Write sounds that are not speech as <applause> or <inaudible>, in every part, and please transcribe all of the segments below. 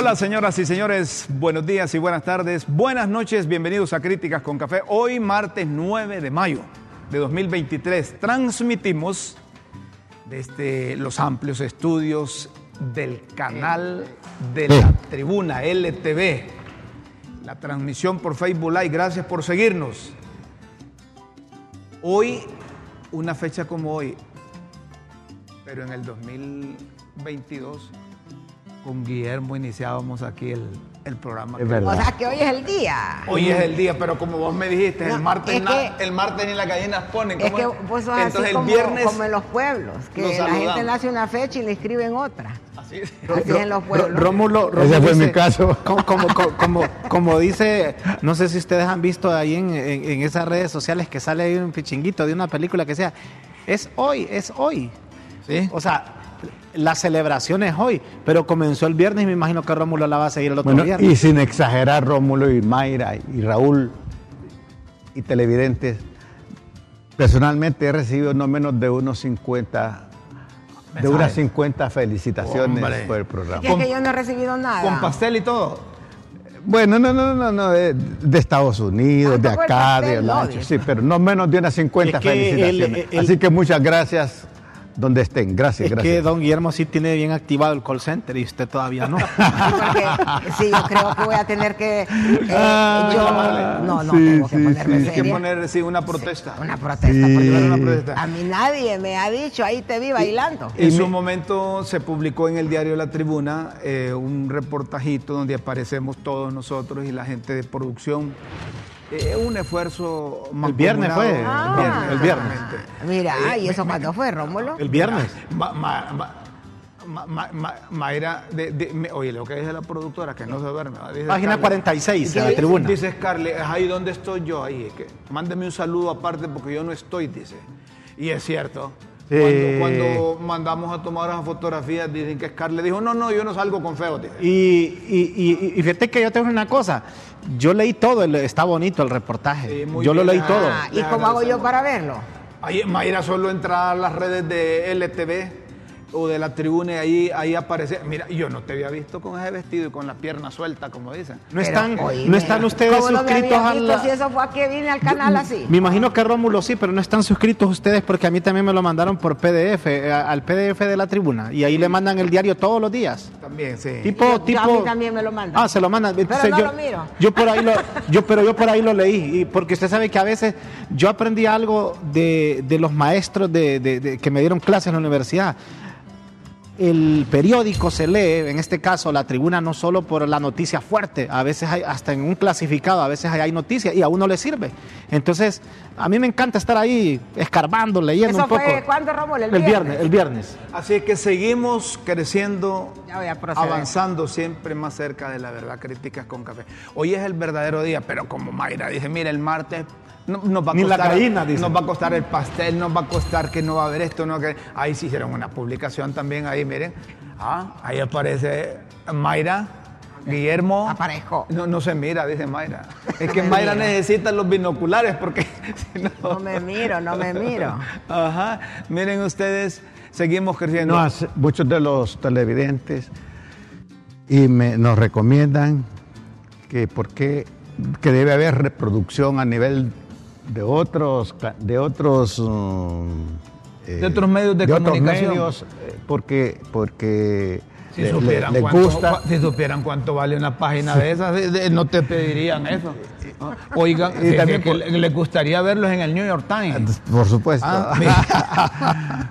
Hola señoras y señores, buenos días y buenas tardes, buenas noches, bienvenidos a Críticas con Café. Hoy martes 9 de mayo de 2023 transmitimos desde los amplios estudios del canal de la tribuna LTV, la transmisión por Facebook Live, gracias por seguirnos. Hoy, una fecha como hoy, pero en el 2022 con Guillermo iniciábamos aquí el, el programa. Es verdad. O sea que hoy es el día. Hoy es el día, pero como vos me dijiste, No, el, martes es na- que- el martes ni las gallinas ponen. Es ¿cómo que vos sos así Entonces como, el viernes. como en los pueblos, que la saludamos. gente nace una fecha y le escriben otra. Así es. Así es en los pueblos. Rómulo, Rómulo Ese fue dice- mi caso. <laughs> Como, como, como, como, como dice, no sé si ustedes han visto ahí en, en- en esas redes sociales que sale ahí un pichinguito de una película que sea, es hoy, es hoy. Sí. O sea, la celebración es hoy, pero comenzó el viernes y me imagino que Rómulo la va a seguir el otro Bueno, viernes. y sin exagerar, Rómulo y Mayra y Raúl y televidentes, personalmente he recibido no menos de unos 50, de unas 50 felicitaciones Hombre. por el programa. que, es que yo no he recibido nada. Con pastel y todo. Bueno, no, no, no, no, de, de Estados Unidos, de acá, pastel, de no, dice. sí, pero no menos de unas 50 Es que el- felicitaciones. el- Así que muchas gracias donde estén. Gracias, es gracias. que don Guillermo sí tiene bien activado el call center y usted todavía no. Sí, <laughs> porque sí, yo creo que voy a tener que. eh, Ah, yo. No, no, sí, tengo que sí, ponerme sí. Hay que seria. poner sí, una protesta. Una protesta. Una protesta. A mí nadie me ha dicho, ahí te vi bailando. En Y su me- momento se publicó en el diario La Tribuna eh, un reportajito donde aparecemos todos nosotros y la gente de producción. Eh, un esfuerzo El viernes fue, mancomunado. el viernes, el viernes. Ah, Mira, Eh, ¿y eso me- cuándo fue, Rómulo? El viernes. Ma- ma- ma- ma- ma- ma- Mayra, de- de- me- oye, lo que dice la productora, que no se duerme. Página Scarlett. 46 en la Dice- tribuna. Dice Scarlett, "Es ahí donde estoy yo, ahí. es que mándeme un saludo aparte porque yo no estoy, dice. Y es cierto. Sí. Cuando, cuando mandamos a tomar las fotografías, dicen que Scarlett dijo, no, no, yo no salgo con feo. Y, y, y- y fíjate que yo tengo una cosa. Yo leí todo, el- está bonito el reportaje. Sí, yo lo leí todo. Ah, ¿Y cómo hago yo para verlo? Ahí, Mayra, solo entrar a las redes de LTV o de la tribuna y ahí, ahí aparece. Mira, yo no te había visto con ese vestido y con la pierna suelta, como dicen. No Pero, están, oíme, no están ustedes ¿cómo no me suscritos a la... si eso fue a que vine al canal así? Me imagino que Rómulo sí, pero no están suscritos ustedes porque a mí también me lo mandaron por PDF, eh, al PDF de la tribuna. Y ahí le mandan el diario todos los días. También, sí. Tipo, Yo- yo tipo. a mí también me lo mandan. Ah, se lo mandan. Entonces, no yo, lo miro. Yo por ahí lo, yo, pero yo por ahí lo leí. Y porque usted sabe que a veces yo aprendí algo de, de los maestros de, de- de- que me dieron clases en la universidad. El periódico se lee, en este caso la tribuna, no solo por la noticia fuerte, a veces hay, hasta en un clasificado, a veces hay, hay noticias y a uno le sirve. Entonces, a mí me encanta estar ahí escarbando, leyendo ¿Eso un poco. fue cuándo, Rómulo? El El viernes, viernes. el viernes. Así que seguimos creciendo, avanzando siempre más cerca de la verdad. Críticas con café. Hoy es el verdadero día, pero como Mayra dice, mira, el martes no- nos va a Ni la costar, gallina, dice. nos va a costar el pastel, nos va a costar que no va a haber esto, no que ahí sí hicieron una publicación también ahí, miren, ah, ahí aparece Mayra. Guillermo. Aparezco. No, no se mira, dice Mayra. <laughs> Es No que Mayra miro. necesita los binoculares porque <laughs> si no. No me miro, no me miro. <laughs> Ajá. Miren ustedes, seguimos creciendo. No, muchos de los televidentes y me, nos recomiendan que por qué que debe haber reproducción a nivel de otros de otros mm, eh, De otros medios de otros comunicación. medios, eh, porque porque Si le- le- supieran, les cuánto, gusta si supieran cuánto vale una página de esas, de- de- no te pedirían eso. ¿No? <laughs> Oigan, Y también que por- le- gustaría verlos en el New York Times. por supuesto Ah,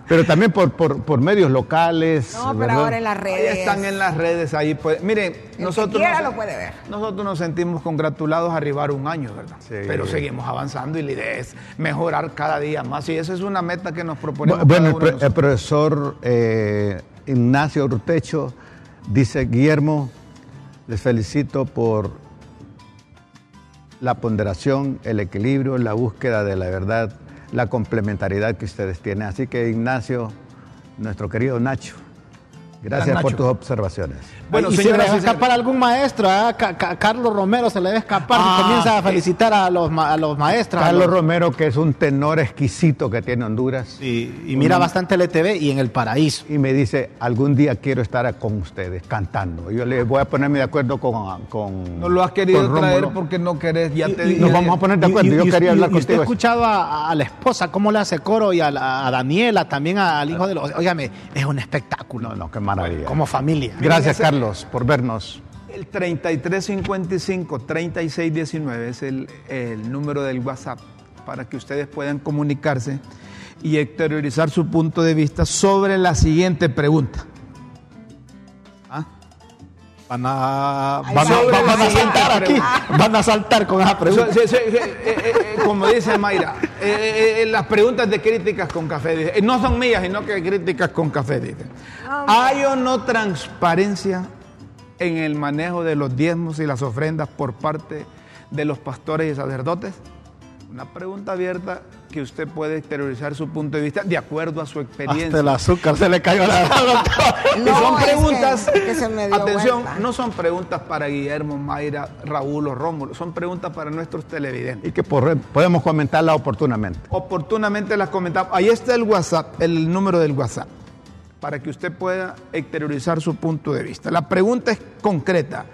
<laughs> pero también por, por, por medios locales No, pero ¿verdad? ahora en las Ahí redes. están en las redes, ahí puede- Miren, que nosotros, quiera nos, lo puede ver. nosotros nos sentimos congratulados a arribar un año, ¿verdad? Sí. Pero seguimos avanzando y la idea es mejorar cada día más. Y esa es una meta que nos proponemos. Bu- Bueno, cada el, uno de pro- el profesor eh, Ignacio Urtecho dice, Guillermo, les felicito por la ponderación, el equilibrio, la búsqueda de la verdad, la complementariedad que ustedes tienen. Así que Ignacio, nuestro querido Nacho, Gracias por tus observaciones. Bueno, y se le va a escapar algún maestro. Ca- Ca- Carlos Romero se le debe escapar Ah, y comienza a felicitar a los, ma- a los maestros. a Carlos los- Romero, que es un tenor exquisito que tiene Honduras, y, y mira bastante el ETV y en el paraíso. y me dice, algún día quiero estar con ustedes cantando. Yo le voy a ponerme de acuerdo con... con No lo has querido traer porque no querés, ya te y- dije. nos vamos a poner de acuerdo. Yo quería hablar y usted contigo. ha escuchado a, a la esposa cómo le hace coro y a, la- a Daniela, también al hijo de los... Óigame, es un espectáculo. No, no, qué maravilla. Como familia. Gracias, ese- Por vernos. El 3355-3619 es el, el número del WhatsApp para que ustedes puedan comunicarse y exteriorizar su punto de vista sobre la siguiente pregunta. ¿Ah? Van a, van a- van a saltar aquí. Van a saltar con esa pregunta. So- sí, sí, eh, eh, eh, como dice Mayra, eh, eh, eh, las preguntas de críticas con café dice, eh, no son mías, sino que críticas con café. Dice. ¿Hay o no transparencia en el manejo de los diezmos y las ofrendas por parte de los pastores y sacerdotes? Una pregunta abierta que usted puede exteriorizar su punto de vista de acuerdo a su experiencia. Hasta el azúcar se le cayó a la <laughs> Y No, son es que- preguntas, es que se me dio atención, vuelta. no son preguntas para Guillermo, Mayra, Raúl o Rómulo, son preguntas para nuestros televidentes. Y que por- podemos comentarla oportunamente. Oportunamente las comentamos. Ahí está el WhatsApp, el número del WhatsApp, para que usted pueda exteriorizar su punto de vista. La pregunta es concreta.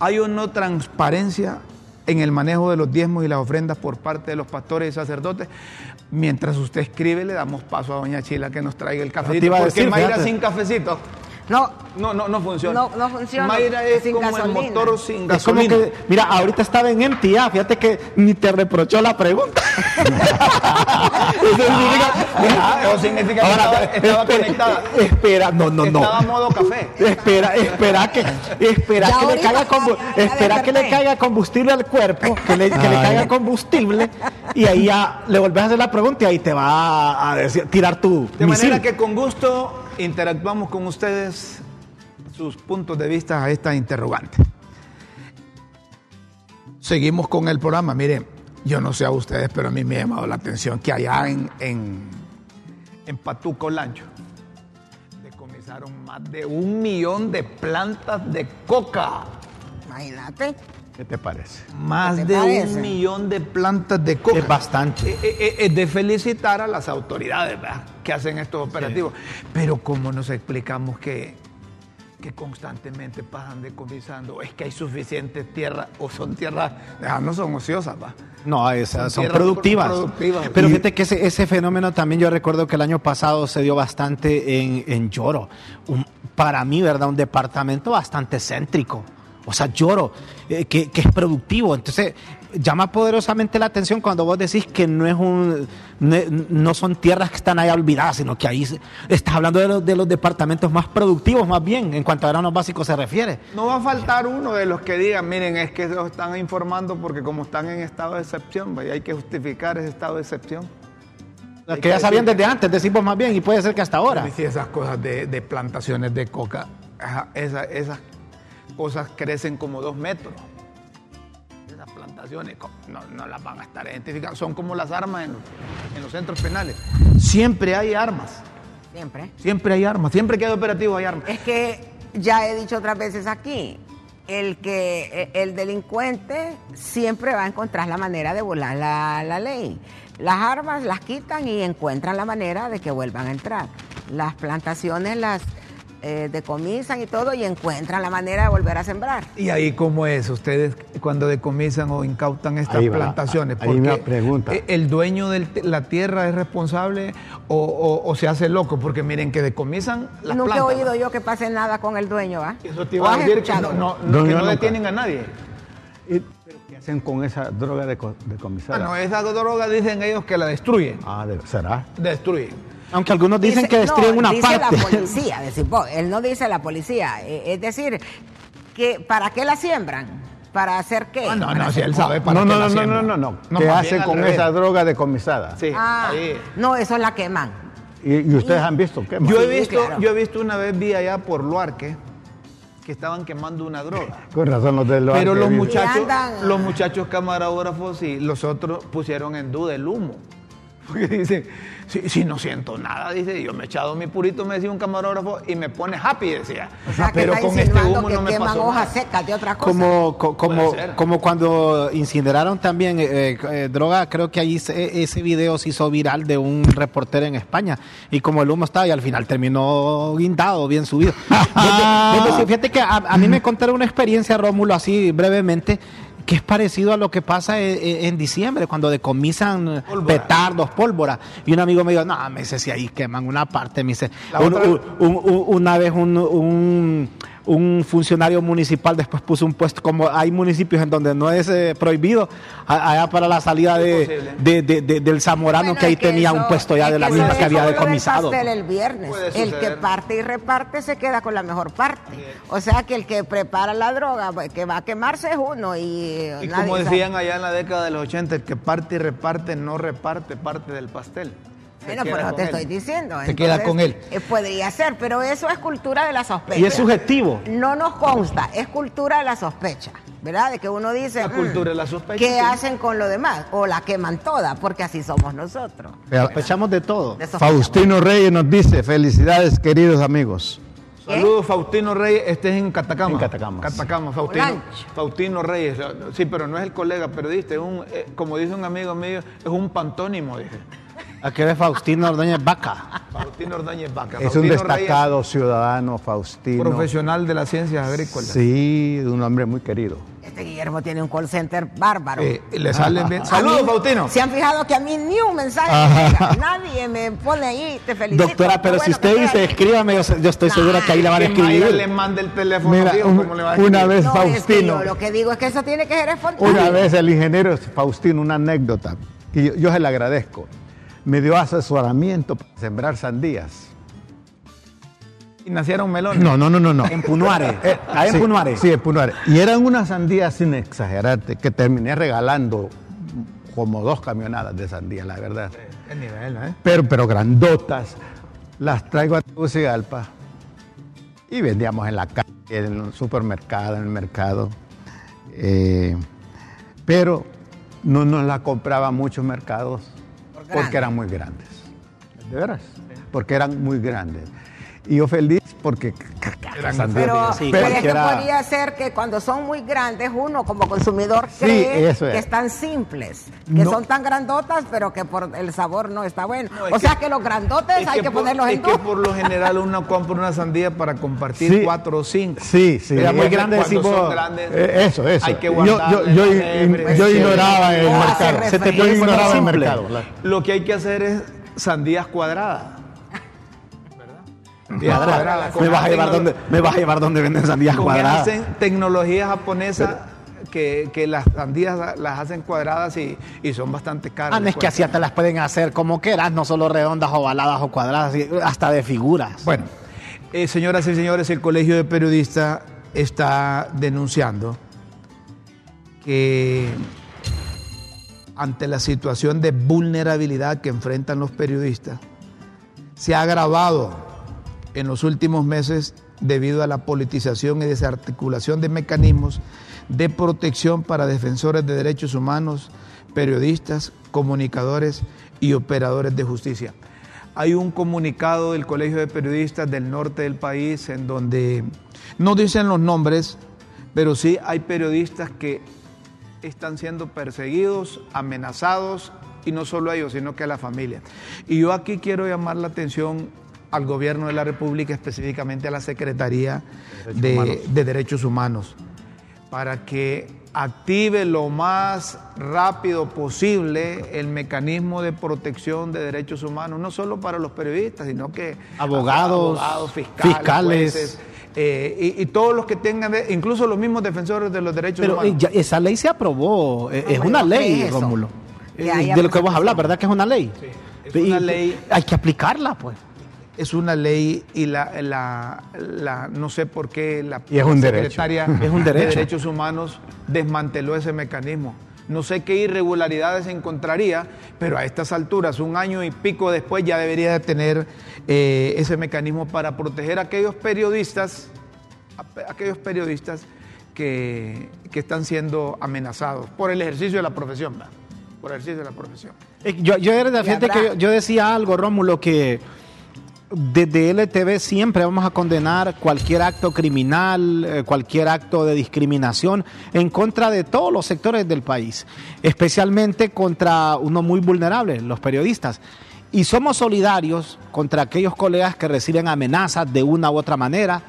¿Hay o no transparencia en el manejo de los diezmos y las ofrendas por parte de los pastores y sacerdotes? Mientras usted escribe, le damos paso a doña Chila que nos traiga el cafecito. porque decir, Mayra fíjate. sin cafecito No, no, no, no funciona. No, no funciona. Mayra es Sin como gasolina. el motor sin Es como gasolina. que, mira, ahorita estaba en MTA, fíjate que ni te reprochó la pregunta. <laughs> Eso significa- Ah, eso significa que estaba- estaba espera, conectada. Espera, no, no, no. Estaba a modo café. Espera, espera que, espera Ya que le caiga espera que le caiga combustible al cuerpo, que le, que le caiga combustible y ahí ya le volvés a hacer la pregunta y ahí te va a, a decir, tirar tu De misil. manera que con gusto interactuamos con ustedes sus puntos de vista a esta interrogante. Seguimos con el programa. Miren, yo no sé a ustedes, pero a mí me ha llamado la atención que allá en, en, en Patuco Lancho decomisaron más de un millón de plantas de coca. imagínate. ¿Qué te parece? Más ¿Qué te de parece? un millón de plantas de coca. Es bastante. Eh, eh, eh, Es de felicitar a las autoridades ¿verdad? Que hacen estos operativos. Pero como nos explicamos que, que constantemente pasan decomisando, es que hay suficiente tierra o son tierras, ah, no son ociosas, ¿va? No, esas Son son productivas. productivas. Pero Y- fíjate que ese, ese fenómeno también yo recuerdo que el año pasado se dio bastante en, en Lloro. Un- para mí, ¿verdad? Un departamento bastante céntrico. O sea, Lloro, eh, que, que es productivo. Entonces, llama poderosamente la atención cuando vos decís que no es un no, no son tierras que están ahí olvidadas, sino que ahí se- estás hablando de los, de los departamentos más productivos, más bien, en cuanto a granos básicos se refiere. No va a faltar uno de los que digan, miren, es que los están informando porque como están en estado de excepción, ¿va? y hay que justificar ese estado de excepción. Hay Que ya sabían decir- desde antes, decimos más bien, y puede ser que hasta ahora. Y si esas cosas de, de plantaciones de coca, ajá, esa- esas cosas crecen como dos metros. Esas plantaciones no, no las van a estar identificando. Son como las armas en, en los centros penales. Siempre hay armas. Siempre. Siempre hay armas. Siempre que hay operativo hay armas. Es que ya he dicho otras veces aquí, el que e- el delincuente siempre va a encontrar la manera de volar la, la ley. Las armas las quitan y encuentran la manera de que vuelvan a entrar. Las plantaciones las eh, decomisan y todo y encuentran la manera de volver a sembrar. Y ahí cómo es, ustedes cuando decomisan o incautan estas Ahí va, plantaciones, ahí una pregunta. eh, el dueño de la tierra es responsable o, o- o se hace loco, porque miren que decomisan las Nunca plantas. he oído yo que pase nada con el dueño, ¿va? Eso te ¿O iba a decir que no, no- No, que yo no nunca. detienen a nadie. ¿Y pero qué hacen con esa droga de, co- Ah, decomisada? no, esa droga dicen ellos que la destruyen. Ah, de- ¿será? Destruyen. Aunque algunos dicen Dice- que destruyen no, una dice parte. la policía, decir, vos, él no dice la policía. eh, Es decir, que ¿para qué la siembran? ¿Para hacer qué? Ah, no, no, si él sabe para no, qué no, la no, no, no, no, no. No, ¿Qué hacen con esa droga decomisada? Sí, Ah, ahí. no, eso la queman. ¿Y, y ustedes han visto qué más? Yo he Sí, visto, claro. yo he visto una vez vi allá por Luarque que estaban quemando una droga. <laughs> Con razón los de los Pero los muchachos, andan- los muchachos camarógrafos y los otros pusieron en duda el humo. <laughs> Porque dice, si, si no siento nada, dice, yo me he echado mi purito, me decía un camarógrafo, y me pone happy, decía. O sea, Pero con este humo que no me queman pasó hojas secas de otra cosa. Como, co- como, como cuando incineraron también eh, eh, droga, creo que ahí se- ese video se hizo viral de un reportero en España. Y como el humo estaba y al final terminó guindado, bien subido. <laughs> Fíjate que a, a mí me contaron una experiencia, Rómulo, así brevemente, que es parecido a lo que pasa en, en- en diciembre, cuando decomisan Pólvora. petardos, pólvora. Y un amigo me dijo, no, me dice, si ahí queman una parte, me dice, un- una vez un, un, un funcionario municipal después puso un puesto, como hay municipios en donde no es eh, prohibido, allá para la salida de, Imposible. de- de- de- del Zamorano, Bueno, que ahí que tenía eso- un puesto ya de la misma que había del decomisado. pastel el viernes. El que parte y reparte se queda con la mejor parte. O sea que el que prepara la droga, que va a quemarse es uno. Y, como sabe. decían allá en la década de los 80, el que parte y reparte no reparte parte del pastel. Bueno, pero con te él. estoy diciendo. Se queda con él. eh, podría ser, pero eso es cultura de la sospecha. Y es subjetivo. No nos consta, es cultura de la sospecha, ¿verdad? De que uno dice. La "Mm, cultura de la sospecha, ¿Qué sí. hacen con lo demás? O la queman toda, porque así somos nosotros. Sospechamos de todo. De. Faustino Reyes nos dice, felicidades queridos amigos. Saludos, Faustino Reyes. Este es en Catacama. En Catacama. Catacama, Faustino. Olancho. Faustino Reyes. Sí, pero no es el colega periodista. Es un, eh, como dice un amigo mío, es un pantónimo, dije. Aquí es Faustino Ordóñez Vaca. Faustino Ordóñez Vaca. Es un Faustino destacado ciudadano, Faustino. Profesional de las ciencias agrícolas. Sí, un hombre muy querido. Este Guillermo tiene un call center bárbaro. Eh, le salen bien. Saludos, Faustino. Se han fijado que a mí ni un mensaje me llega. Nadie me pone ahí, te felicito. Doctora, pero si bueno usted dice, escríbame, yo, yo estoy segura que ahí la van a Que Mayra le escribir. manda el teléfono. Mira, fijo, un- ¿cómo le va a una escribir? vez No, es que Faustino. yo lo que digo es que eso tiene que ser espontáneo. Una vez el ingeniero Faustino, una anécdota, y yo, yo se la agradezco, me dio asesoramiento para sembrar sandías. Y nacieron melones. No, no, no, no. no. En Punuare. Eh, Ahí en sí, Punuare. Sí, en Punuare. Y eran unas sandías, sin exagerarte, que terminé regalando como dos camionadas de sandías, la verdad. El nivel, ¿eh? Pero, pero grandotas. Las traigo a Tegucigalpa y vendíamos en la calle, en el supermercado, en el mercado. Eh, pero no nos la compraban muchos mercados Porque eran muy grandes. ¿De veras? Porque eran muy grandes. Y yo feliz porque... sandías. Pero, Sí, pero es que podría ser que cuando son muy grandes, uno como consumidor Sí, cree eso es. que están simples, que No. son tan grandotas, pero que por el sabor no está bueno. No, es o que- sea que los grandotes Es hay que, por- ponerlos es en que dos. por lo general uno compra una sandía para compartir Sí. cuatro o cinco. Sí, sí. Era muy grande, decimos, son grandes, eh, eso, eso. Hay que yo, yo, Sí. ignoraba el mercado. Se te ignoraba el mercado. Lo que hay que hacer es sandías cuadradas. Me vas a llevar donde, me vas a llevar donde venden sandías cuadradas. hacen tecnología japonesa que, que las sandías las hacen cuadradas y, y son bastante caras. Ah, no es que así hasta las pueden hacer como quieras, no solo redondas, ovaladas o cuadradas, hasta de figuras. Bueno, eh, señoras y señores, el Colegio de Periodistas está denunciando que ante la situación de vulnerabilidad que enfrentan los periodistas, se ha agravado en los últimos meses debido a la politización y desarticulación de mecanismos de protección para defensores de derechos humanos, periodistas, comunicadores y operadores de justicia. Hay un comunicado del Colegio de Periodistas del norte del país en donde no dicen los nombres, pero sí hay periodistas que están siendo perseguidos, amenazados, y no solo ellos, sino que a la familia. Y yo aquí quiero llamar la atención al gobierno de la República, específicamente a la Secretaría de, de Derechos Humanos, para que active lo más rápido posible el mecanismo de protección de derechos humanos, no solo para los periodistas, sino que Abogados, abogados fiscales, fiscales. jueces, eh, y, y todos los que tengan, incluso los mismos defensores de los derechos Pero humanos. eh, ya- esa ley se aprobó, eh, es una ¿no crees ley, eso? Rómulo. Eh, de lo que vos hablas, ¿verdad que es una ley? es Y- una ley. Hay que aplicarla, pues. Es una ley y la, la, la- no sé por qué la, Y es un la derecho. secretaria <laughs> Es un de derecho. Derechos Humanos desmanteló ese mecanismo. No sé qué irregularidades encontraría, pero a estas alturas, un año y pico después, ya debería de tener eh, ese mecanismo para proteger a aquellos periodistas, a- aquellos periodistas que, que están siendo amenazados por el ejercicio de la profesión. ¿verdad? por ejercicio de la profesión. Yo, yo, era de- fíjate que yo, yo decía algo, Rómulo, que desde LTV siempre vamos a condenar cualquier acto criminal, eh, cualquier acto de discriminación en contra de todos los sectores del país, especialmente contra uno muy vulnerable, los periodistas. Y somos solidarios contra aquellos colegas que reciben amenazas de una u otra manera,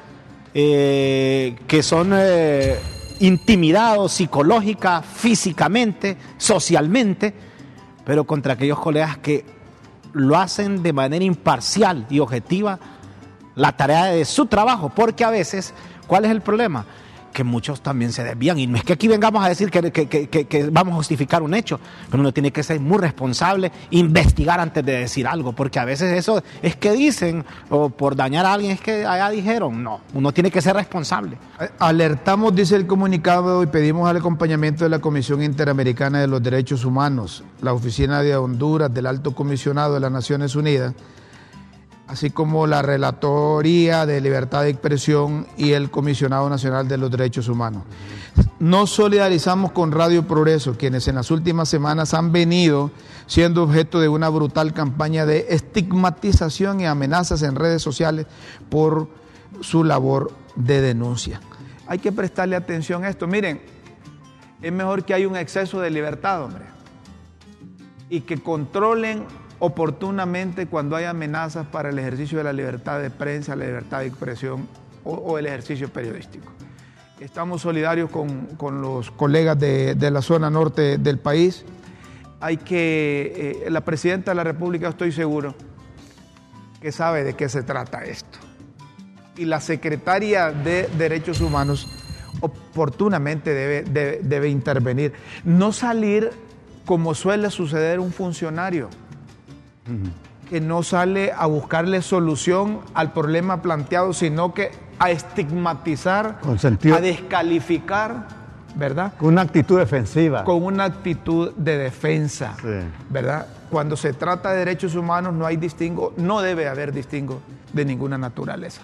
eh, que son eh, intimidados psicológica, físicamente, socialmente, pero contra aquellos colegas que lo hacen de manera imparcial y objetiva la tarea de su trabajo, porque a veces, ¿cuál es el problema? Que muchos también se desvían, y no es que aquí vengamos a decir que, vamos a justificar un hecho, pero uno tiene que ser muy responsable, investigar antes de decir algo, porque a veces eso es que dicen, o por dañar a alguien es que allá dijeron, no, uno tiene que ser responsable. Eh, Alertamos, dice el comunicado, y pedimos el acompañamiento de la Comisión Interamericana de los Derechos Humanos, la Oficina de Honduras, del Alto Comisionado de las Naciones Unidas, así como la Relatoría de Libertad de Expresión y el Comisionado Nacional de los Derechos Humanos. Nos solidarizamos con Radio Progreso, quienes en las últimas semanas han venido siendo objeto de una brutal campaña de estigmatización y amenazas en redes sociales por su labor de denuncia. Hay que prestarle atención a esto. Miren, es mejor que haya un exceso de libertad, hombre, y que controlen oportunamente cuando hay amenazas para el ejercicio de la libertad de prensa, la libertad de expresión o, el ejercicio periodístico. Estamos solidarios con, con los colegas de, de la zona norte del país. Hay que, eh, la presidenta de la República, estoy seguro, que sabe de qué se trata esto. Y la secretaria de Derechos Humanos oportunamente debe, debe, debe intervenir. No salir como suele suceder un funcionario, que no sale a buscarle solución al problema planteado, sino que a estigmatizar, Con sentido- a descalificar, ¿verdad? Con una actitud defensiva. Con una actitud de defensa, Sí. ¿verdad? Cuando se trata de derechos humanos no hay distingo, no debe haber distingo de ninguna naturaleza.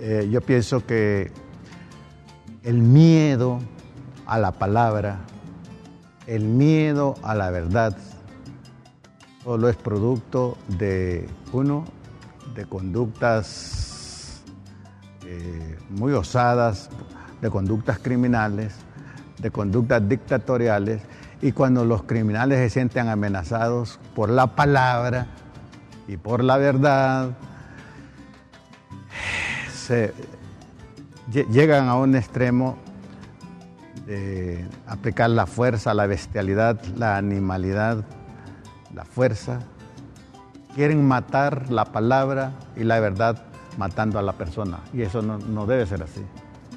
Eh, yo pienso que el miedo a la palabra, el miedo a la verdad, solo es producto de, uno, de conductas eh, muy osadas, de conductas criminales, de conductas dictatoriales, y cuando los criminales se sienten amenazados por la palabra y por la verdad, llegan a un extremo de aplicar la fuerza, la bestialidad, la animalidad, la fuerza. Quieren matar la palabra y la verdad matando a la persona. Y eso no, no debe ser así.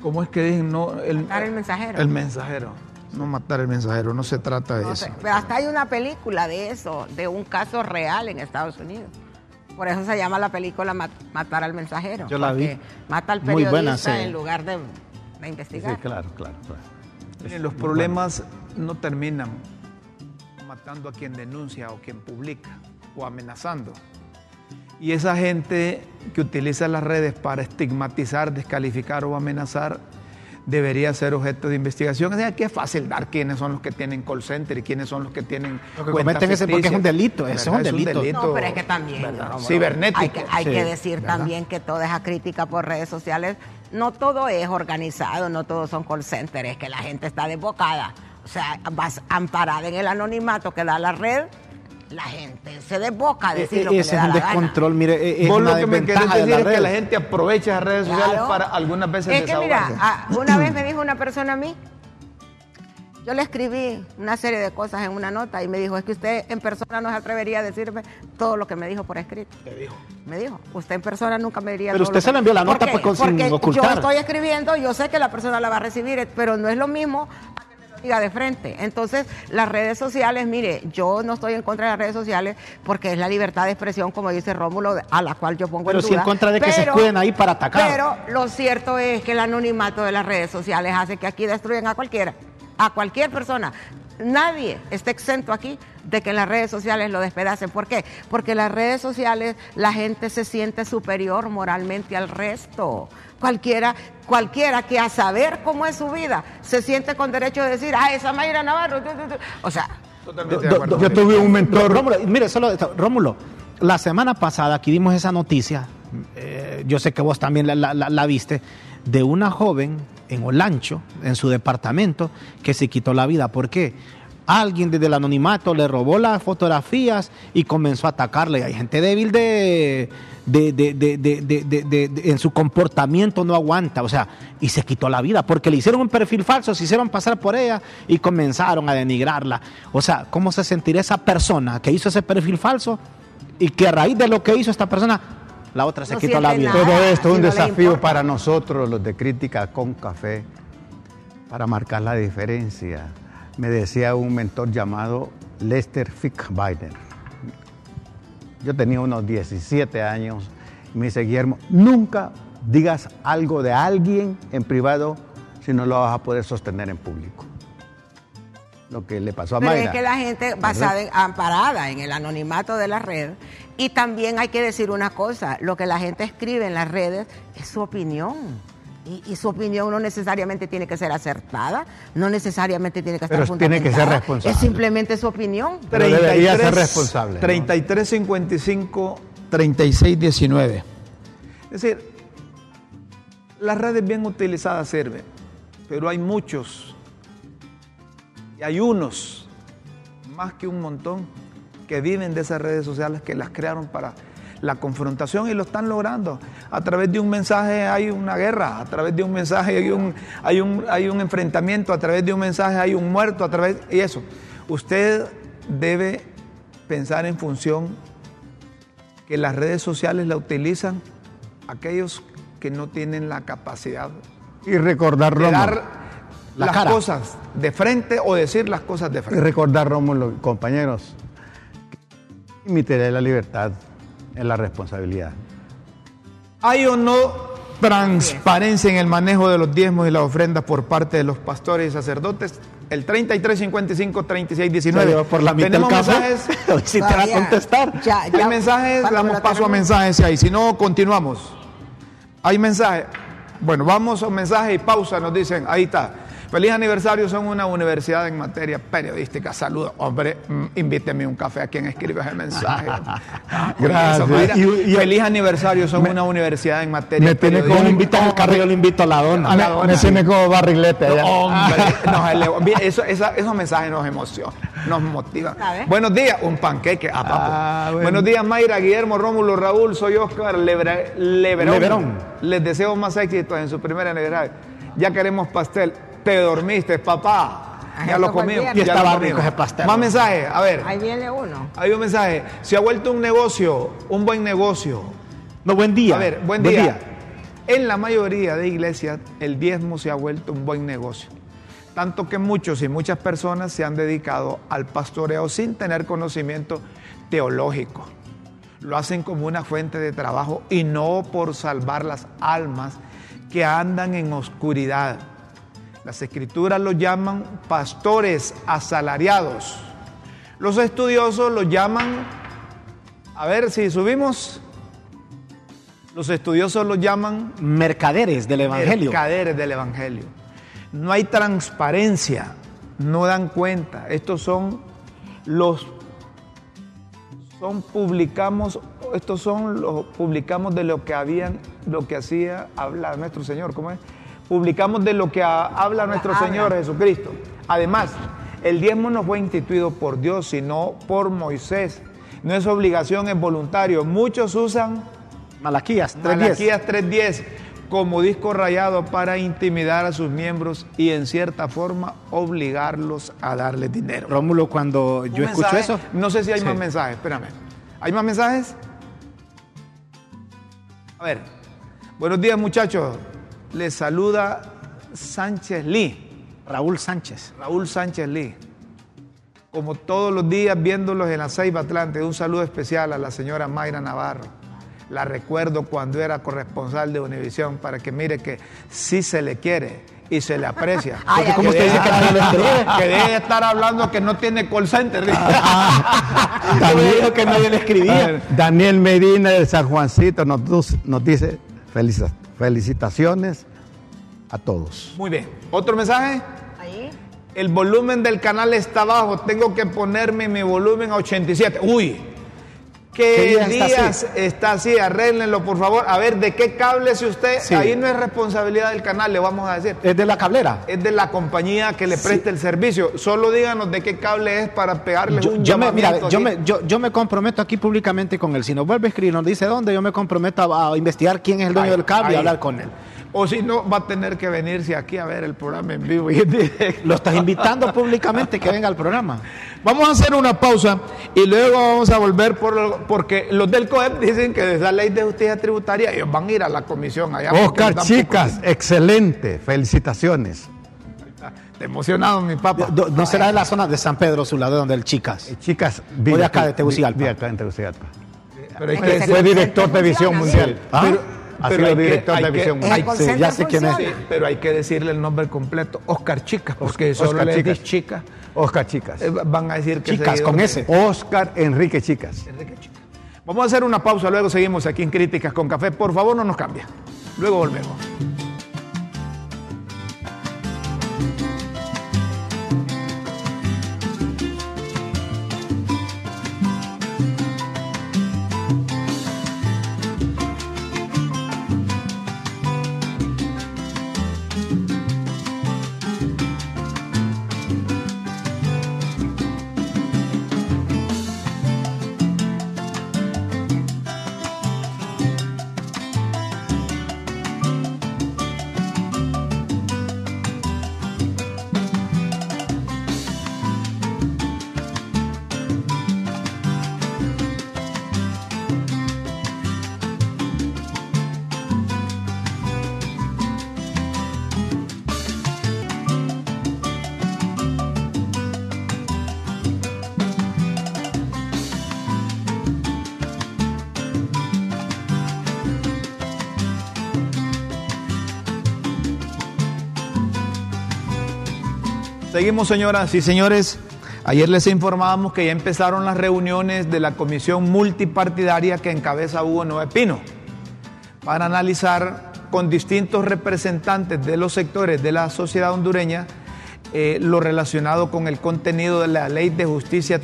¿Cómo es que dicen? No, el, Matar el mensajero. El mensajero. No matar el mensajero, no se trata de No eso. sé, pero hasta hay una película de eso, de un caso real en Estados Unidos. Por eso se llama la película Mat- Matar al mensajero. Yo la vi. porque Mata al Muy periodista buena, sí. en lugar de, de Sí, investigar. claro, claro. claro. Miren, los problemas no terminan matando a quien denuncia o quien publica o amenazando. Y esa gente que utiliza las redes para estigmatizar, descalificar o amenazar debería ser objeto de investigación. O sea, que es fácil dar quiénes son los que tienen call center y quiénes son los que tienen Lo que cometen ese porque es un delito, ese es un delito. No, pero es que también. cibernético. Hay que, hay Sí, que decir ¿verdad? también que toda esa crítica por redes sociales, no todo es organizado, no todos son call centers, es que la gente está desbocada. O sea, vas amparada en el anonimato que da la red, la gente se desboca a decir lo que Ese le es da un la gana. descontrol, mire, e- es Vos una lo que me querés desventaja de decir la es que red. la gente aprovecha las redes sociales Claro. para algunas veces Es que mira, desahogarse. a- una vez me dijo una persona a mí, yo le escribí una serie de cosas en una nota y me dijo, es que usted en persona no se atrevería a decirme todo lo que me dijo por escrito. Te dijo. Me dijo, usted en persona nunca me diría Pero todo usted lo se que- le envió la ¿Por nota, pues, con- sin Porque ocultar. Yo estoy escribiendo, yo sé que la persona la va a recibir, pero no es lo mismo que diga de frente. Entonces, las redes sociales, mire, yo no estoy en contra de las redes sociales porque es la libertad de expresión, como dice Rómulo, a la cual yo pongo Pero en sí en duda. contra de que se escuden ahí para atacar. Pero lo cierto es que el anonimato de las redes sociales hace que aquí destruyan a cualquiera, a cualquier persona. Nadie está exento aquí de que en las redes sociales lo despedacen. ¿Por qué? Porque en las redes sociales la gente se siente superior moralmente al resto. Cualquiera, cualquiera que a saber cómo es su vida se siente con derecho de decir, ah, esa Mayra Navarro. tu, tu, tu". O sea, Totalmente de Do- acuerdo. do- Yo tuve un mentor. Rómulo, mire, solo esto, Rómulo, la semana pasada aquí dimos esa noticia, eh, yo sé que vos también la, la- la- la viste, de una joven en Olancho, en su departamento, que se quitó la vida. ¿Por qué? alguien desde el anonimato le robó las fotografías y comenzó a atacarle. Hay gente débil de, de, de, de, en su comportamiento, no aguanta, o sea, y se quitó la vida porque le hicieron un perfil falso, se hicieron pasar por ella y comenzaron a denigrarla. O sea, ¿cómo se sentirá esa persona que hizo ese perfil falso y que a raíz de lo que hizo esta persona la otra se quitó la vida. Todo esto es un desafío para nosotros, los de crítica con café, para marcar la diferencia, me decía un mentor llamado Lester Fickbeiner. Yo tenía unos 17 años me dice, Guillermo, nunca digas algo de alguien en privado si no lo vas a poder sostener en público. Lo que le pasó a Pero Mayra. es que la gente basada en, amparada en el anonimato de la red y también hay que decir una cosa, lo que la gente escribe en las redes es su opinión. Y, y su opinión no necesariamente tiene que ser acertada, no necesariamente tiene que estar Pero tiene que ser responsable. Es simplemente su opinión. Pero debería ser responsable, ¿no? 33, 55, 36, 19. Es decir, las redes bien utilizadas sirven, pero hay muchos y hay unos, más que un montón, que viven de esas redes sociales que las crearon para la confrontación y lo están logrando. A través de un mensaje hay una guerra, a través de un mensaje hay un, hay un, hay un enfrentamiento, a través de un mensaje hay un muerto, a través y eso. Usted debe pensar en función que las redes sociales la utilizan aquellos que no tienen la capacidad Y recordar, de Rómulo, dar La las cara. cosas de frente o decir las cosas de y frente. recordar, Rómulo, compañeros, límite de la libertad es la responsabilidad. ¿Hay o no transparencia en el manejo de los diezmos y las ofrendas por parte de los pastores y sacerdotes? El 33, 55, 36, 19. Se lleva por la mitad Tenemos café. mensajes. Hoy sí te va a contestar. Ya, Hay mensajes, damos paso a mensajes si hay. Si no, continuamos. Hay mensajes. Bueno, vamos a un mensaje y pausa, nos dicen. Ahí está. Feliz aniversario, son una universidad en materia periodística. Saludos. Hombre, mm, invíteme un café a quien escribe ese mensaje. <laughs> Gracias. Eso, Mayra. Y- y- Feliz aniversario, son una universidad en materia me tiene periodística. Como me invitan al carro, yo le invito a la dona. A la dona, me tiene como barrilete. Hombre, nos elevó. Bien, eso- esa- esos mensajes nos emocionan, nos motivan. Buenos días, un panqueque. Ah, papo. Ah, bueno. Buenos días, Mayra, Guillermo, Rómulo, Raúl, soy Oscar. Leverón. Les deseo más éxitos en su primera aniversario. Ya queremos pastel. Te dormiste, papá. Ya lo comimos. Y estaba rico ese pastel. Más mensajes, a ver. Ahí viene uno. Hay un mensaje. Se ha vuelto un negocio, un buen negocio. No, buen día. A ver, buen día. En la mayoría de iglesias el diezmo se ha vuelto un buen negocio. Tanto que muchos y muchas personas se han dedicado al pastoreo sin tener conocimiento teológico. Lo hacen como una fuente de trabajo y no por salvar las almas que andan en oscuridad. Las escrituras los llaman pastores asalariados. Los estudiosos los llaman, a ver si subimos, los estudiosos los llaman Mercaderes del Evangelio. mercaderes del Evangelio. No hay transparencia, no dan cuenta. Estos son los son publicamos, estos son los publicamos de lo que habían, lo que hacía hablar nuestro Señor, ¿cómo es? Publicamos de lo que ha- habla nuestro habla. Señor Jesucristo. Además, el diezmo no fue instituido por Dios, sino por Moisés. No es obligación, es voluntario. Muchos usan Malaquías 3.10. Malaquías 3.10 como disco rayado para intimidar a sus miembros y en cierta forma obligarlos a darles dinero. Rómulo, cuando yo escucho mensaje- eso. No sé si hay Sí. más mensajes, espérame. ¿Hay más mensajes? A ver. Buenos días muchachos. Les saluda Sánchez Lee. Raúl Sánchez. Raúl Sánchez Lee. Como todos los días viéndolos en la Ceiba Atlante, un saludo especial a la señora Mayra Navarro. La recuerdo cuando era corresponsal de Univisión para que mire que sí se le quiere y se le aprecia. <laughs> Ay, Porque como usted dice que nadie le ay, escribe, que deje de estar hablando que no tiene call center. También <laughs> dijo que nadie le escribía. Daniel Medina de San Juancito nos, nos dice felici- felicitaciones a todos. Muy bien. ¿Otro mensaje? Ahí. el volumen del canal está bajo, tengo que ponerme mi volumen a 87. Uy, ¿qué, ¿Qué día días está está así? Arréglenlo, por favor. A ver, ¿de qué cable si usted? Sí. Ahí no es responsabilidad del canal, le vamos a decir. Es de la cablera. Es de la compañía que le preste el servicio. Solo díganos de qué cable es para pegarle Yo, un yo me, mira, yo, me, yo, yo me comprometo aquí públicamente con él. Si nos vuelve a escribir, nos dice dónde, yo me comprometo a, a investigar quién es el dueño Ahí, del cable y ahí. hablar con él. O si no, va a tener que venirse aquí a ver el programa en vivo y en directo. Lo estás invitando públicamente que venga al programa. Vamos a hacer una pausa y luego vamos a volver por porque los del COEP dicen que desde la ley de justicia tributaria ellos van a ir a la comisión allá. Oscar, chicas, poco excelente, felicitaciones. Está emocionado mi papá. No será de la zona de San Pedro Sula, de donde el Chicas. Eh, Chicas, de acá, de Tegucigalpa. De acá, en Tegucigalpa. Pero hay Puede que Fue director de Visión Mundial. sí. ¿Ah? Pero- ha pero sido hay que- director de Visión Mundial. sí, ya sé quién es. Sí, pero hay que decirle el nombre completo. Oscar Chicas, porque solo Oscar le Chicas. Oscar Chicas. eh, van a decir que Chicas, con ese. Oscar Enrique Chicas. Enrique Chica. Vamos a hacer una pausa, luego seguimos aquí en Críticas con Café. Por favor, no nos cambie. Luego volvemos. Seguimos, señoras y señores. Ayer les informábamos que ya empezaron las reuniones de la comisión multipartidaria que encabeza Hugo Noé Pino para analizar con distintos representantes de los sectores de la sociedad hondureña eh, lo relacionado con el contenido de la ley de justicia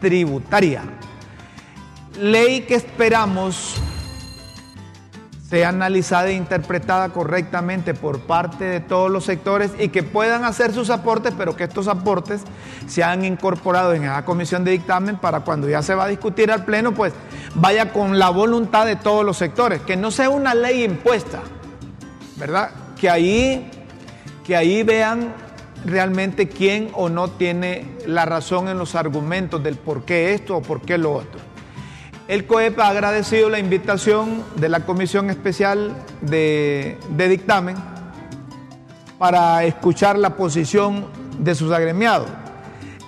tributaria. Ley que esperamos sea analizada e interpretada correctamente por parte de todos los sectores y que puedan hacer sus aportes, pero que estos aportes sean incorporados en esa comisión de dictamen para cuando ya se va a discutir al Pleno, pues vaya con la voluntad de todos los sectores, que no sea una ley impuesta, ¿verdad? Que ahí, que ahí vean realmente quién o no tiene la razón en los argumentos del por qué esto o por qué lo otro. El COEP ha agradecido la invitación de la Comisión Especial de, Dictamen para escuchar la posición de sus agremiados.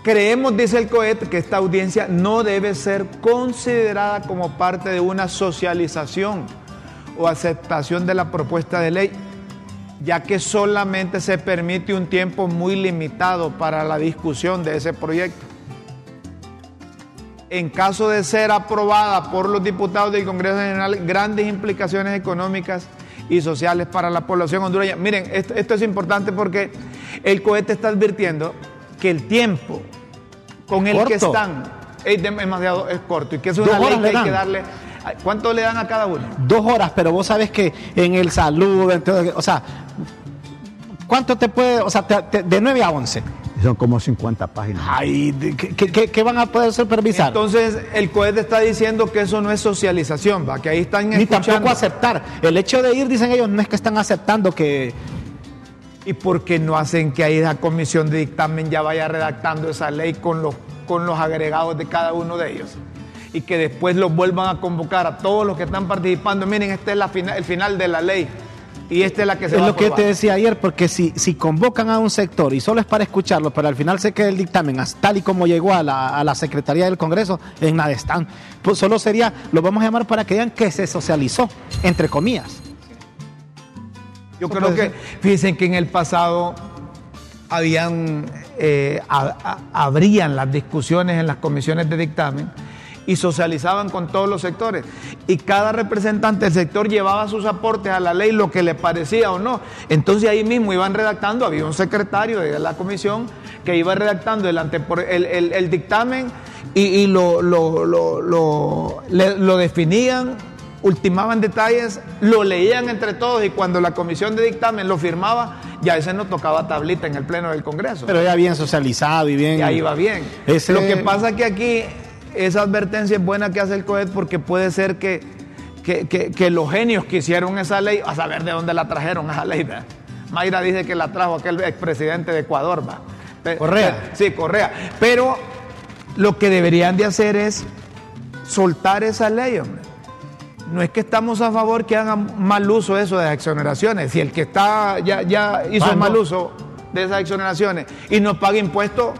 Creemos, dice el COEP, que esta audiencia no debe ser considerada como parte de una socialización o aceptación de la propuesta de ley, ya que solamente se permite un tiempo muy limitado para la discusión de ese proyecto en caso de ser aprobada por los diputados del Congreso General, grandes implicaciones económicas y sociales para la población hondureña. Miren, esto, esto es importante porque el cohete está advirtiendo que el tiempo con el que están es demasiado es corto y que es Dos una ley que hay que darle. ¿Cuánto le dan a cada uno? Dos horas, pero vos sabes que en el salud, en todo- o sea, ¿cuánto te puede, o sea, te- te- de 9 a 11? Son como 50 páginas. Ay, ¿qué, qué- qué- qué van a poder supervisar? Entonces, el cohete está diciendo que eso no es socialización, ¿va? que ahí están Ni escuchando. tampoco aceptar. El hecho de ir, dicen ellos, no es que están aceptando que... ¿Y por qué no hacen que ahí la comisión de dictamen ya vaya redactando esa ley con los, con los agregados de cada uno de ellos? Y que después los vuelvan a convocar a todos los que están participando. Miren, este es la fina- el final de la ley y esta es la que se Es va a lo que te decía ayer, porque si, si convocan a un sector y solo es para escucharlo, pero al final se queda el dictamen tal y como llegó a la, a la Secretaría del Congreso, en nada están. Pues solo sería, lo vamos a llamar para que digan que se socializó, entre comillas. Yo creo que, fíjense que en el pasado habían, eh, habrían las discusiones en las comisiones de dictamen y socializaban con todos los sectores. Y cada representante del sector llevaba sus aportes a la ley, lo que le parecía o no. Entonces ahí mismo iban redactando, había un secretario de la comisión que iba redactando el, el, el, dictamen y, lo, lo, lo, lo definían ultimaban detalles, lo leían entre todos y cuando la comisión de dictamen lo firmaba, ya ese no tocaba tablita en el Pleno del Congreso. Pero ya bien socializado y bien... Ya iba bien. Lo que pasa es que aquí esa advertencia es buena que hace el COET porque puede ser que, que, los genios que hicieron esa ley, a saber de dónde la trajeron esa ley. Mayra dice que la trajo aquel expresidente de Ecuador, va. Correa. Sí, Correa. Pero lo que deberían de hacer es soltar esa ley, hombre no es que estamos a favor que hagan mal uso de eso de las exoneraciones. Si el que está ya, ya hizo mal uso de esas exoneraciones y no paga impuestos,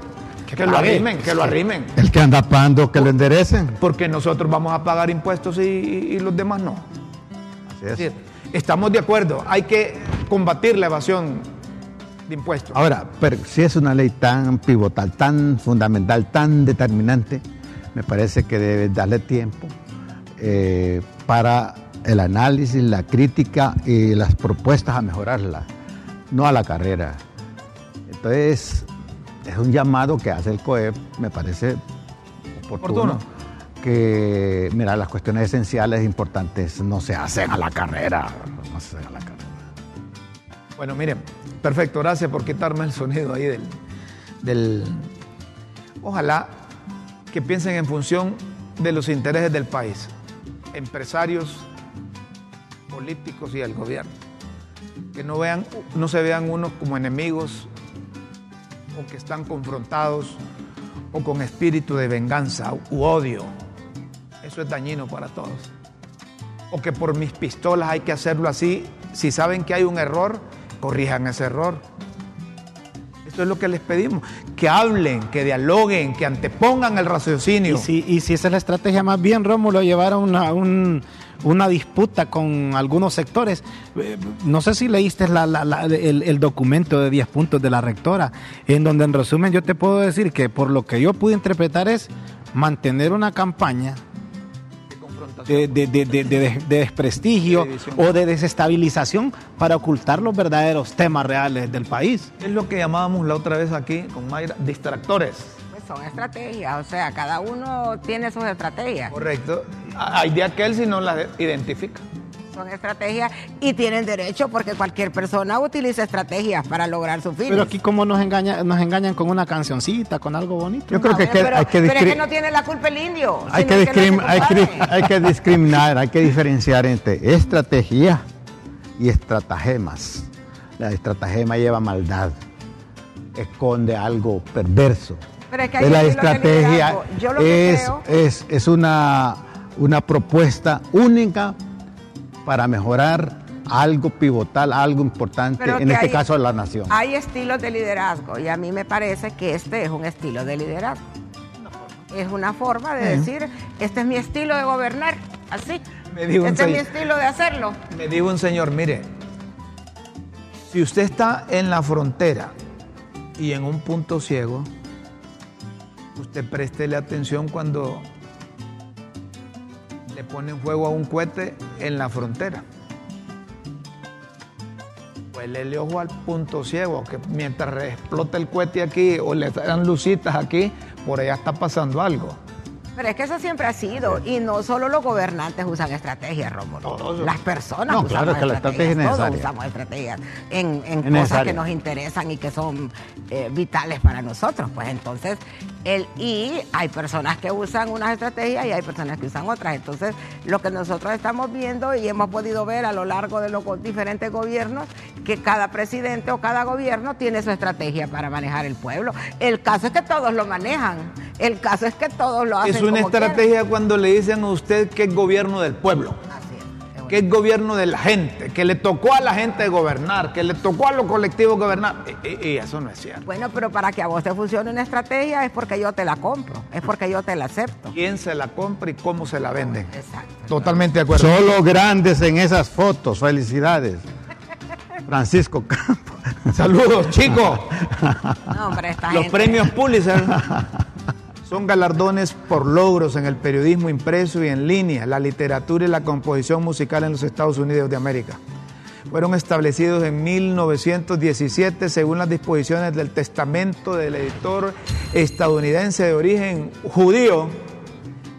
que, lo arrimen, que lo arrimen. El que anda pagando, que lo enderecen. Porque nosotros vamos a pagar impuestos y, los demás no. Así es. Estamos de acuerdo, hay que combatir la evasión de impuestos. Ahora, pero si es una ley tan pivotal, tan fundamental, tan determinante, me parece que debe darle tiempo eh, para el análisis, la crítica y las propuestas a mejorarla, no a la carrera. Entonces, es un llamado que hace el COEP, me parece oportuno, que, mira, las cuestiones esenciales, importantes, no se hacen a la carrera, no se hacen a la carrera. Bueno, miren, perfecto, gracias por quitarme el sonido ahí del... del... Ojalá que piensen en función de los intereses del país empresarios, políticos y el gobierno. Que no, vean, no se vean unos como enemigos o que están confrontados o con espíritu de venganza u odio. Eso es dañino para todos. O que por mis pistolas hay que hacerlo así. Si saben que hay un error, corrijan ese error. Eso es lo que les pedimos. Que hablen, que dialoguen, que antepongan el raciocinio. Y si, esa es la estrategia, más bien, Rómulo, llevar a una, una disputa con algunos sectores. Eh, no sé si leíste el, el, documento de 10 puntos de la rectora, en donde en resumen yo te puedo decir que por lo que yo pude interpretar es mantener una campaña de, desprestigio o de desestabilización para ocultar los verdaderos temas reales del país. Es lo que llamábamos la otra vez aquí con Mayra, distractores. Son estrategias, o sea, cada uno tiene sus estrategias. Correcto. Hay de aquel si no las identifica son estrategias y tienen derecho porque cualquier persona utiliza estrategias para lograr su fin. Pero aquí como nos engañan, nos engañan con una cancioncita, con algo bonito. Yo creo que, pero, hay que pero es que no tiene la culpa el indio. Hay que, hay, que discriminar, hay que diferenciar entre estrategia y estratagemas. La estratagema lleva maldad, esconde algo perverso. Pero es que la estrategia es, es, es una, una propuesta única para mejorar algo pivotal, algo importante, en este caso la nación. Hay estilos de liderazgo y a mí me parece que este es un estilo de liderazgo. Es una forma de decir, este es mi estilo de gobernar, así. este es mi estilo de hacerlo. Me dijo un señor, mire, si usted está en la frontera y en un punto ciego, usted préstele atención cuando pone en fuego a un cohete en la frontera. Pues le ojo al punto ciego, que mientras explota el cohete aquí o le dan lucitas aquí, por allá está pasando algo. Pero es que eso siempre ha sido, y no solo los gobernantes usan estrategias, Rómulo. Las personas no, claro que la estrategia es necesaria. Todos usamos estrategias en, cosas que nos interesan y que son eh, vitales para nosotros. Pues entonces, el, y hay personas que usan unas estrategias y hay personas que usan otras. Entonces, lo que nosotros estamos viendo y hemos podido ver a lo largo de los diferentes gobiernos, que cada presidente o cada gobierno tiene su estrategia para manejar el pueblo. El caso es que todos lo manejan. El caso es que todos lo hacen. Es una estrategia cuando le dicen a usted que es gobierno del pueblo que es gobierno de la gente, que le tocó a la gente gobernar, que le tocó a los colectivos gobernar. Y, eso no es cierto. Bueno, pero para que a vos te funcione una estrategia es porque yo te la compro, es porque yo te la acepto. ¿Quién se la compra y cómo se la venden? Exacto. Totalmente de acuerdo. Solo grandes en esas fotos, felicidades. Francisco Campos. Saludos, chicos. No, hombre, Los premios Pulitzer <laughs> Son galardones por logros en el periodismo impreso y en línea, la literatura y la composición musical en los Estados Unidos de América. Fueron establecidos en 1917 según las disposiciones del testamento del editor estadounidense de origen judío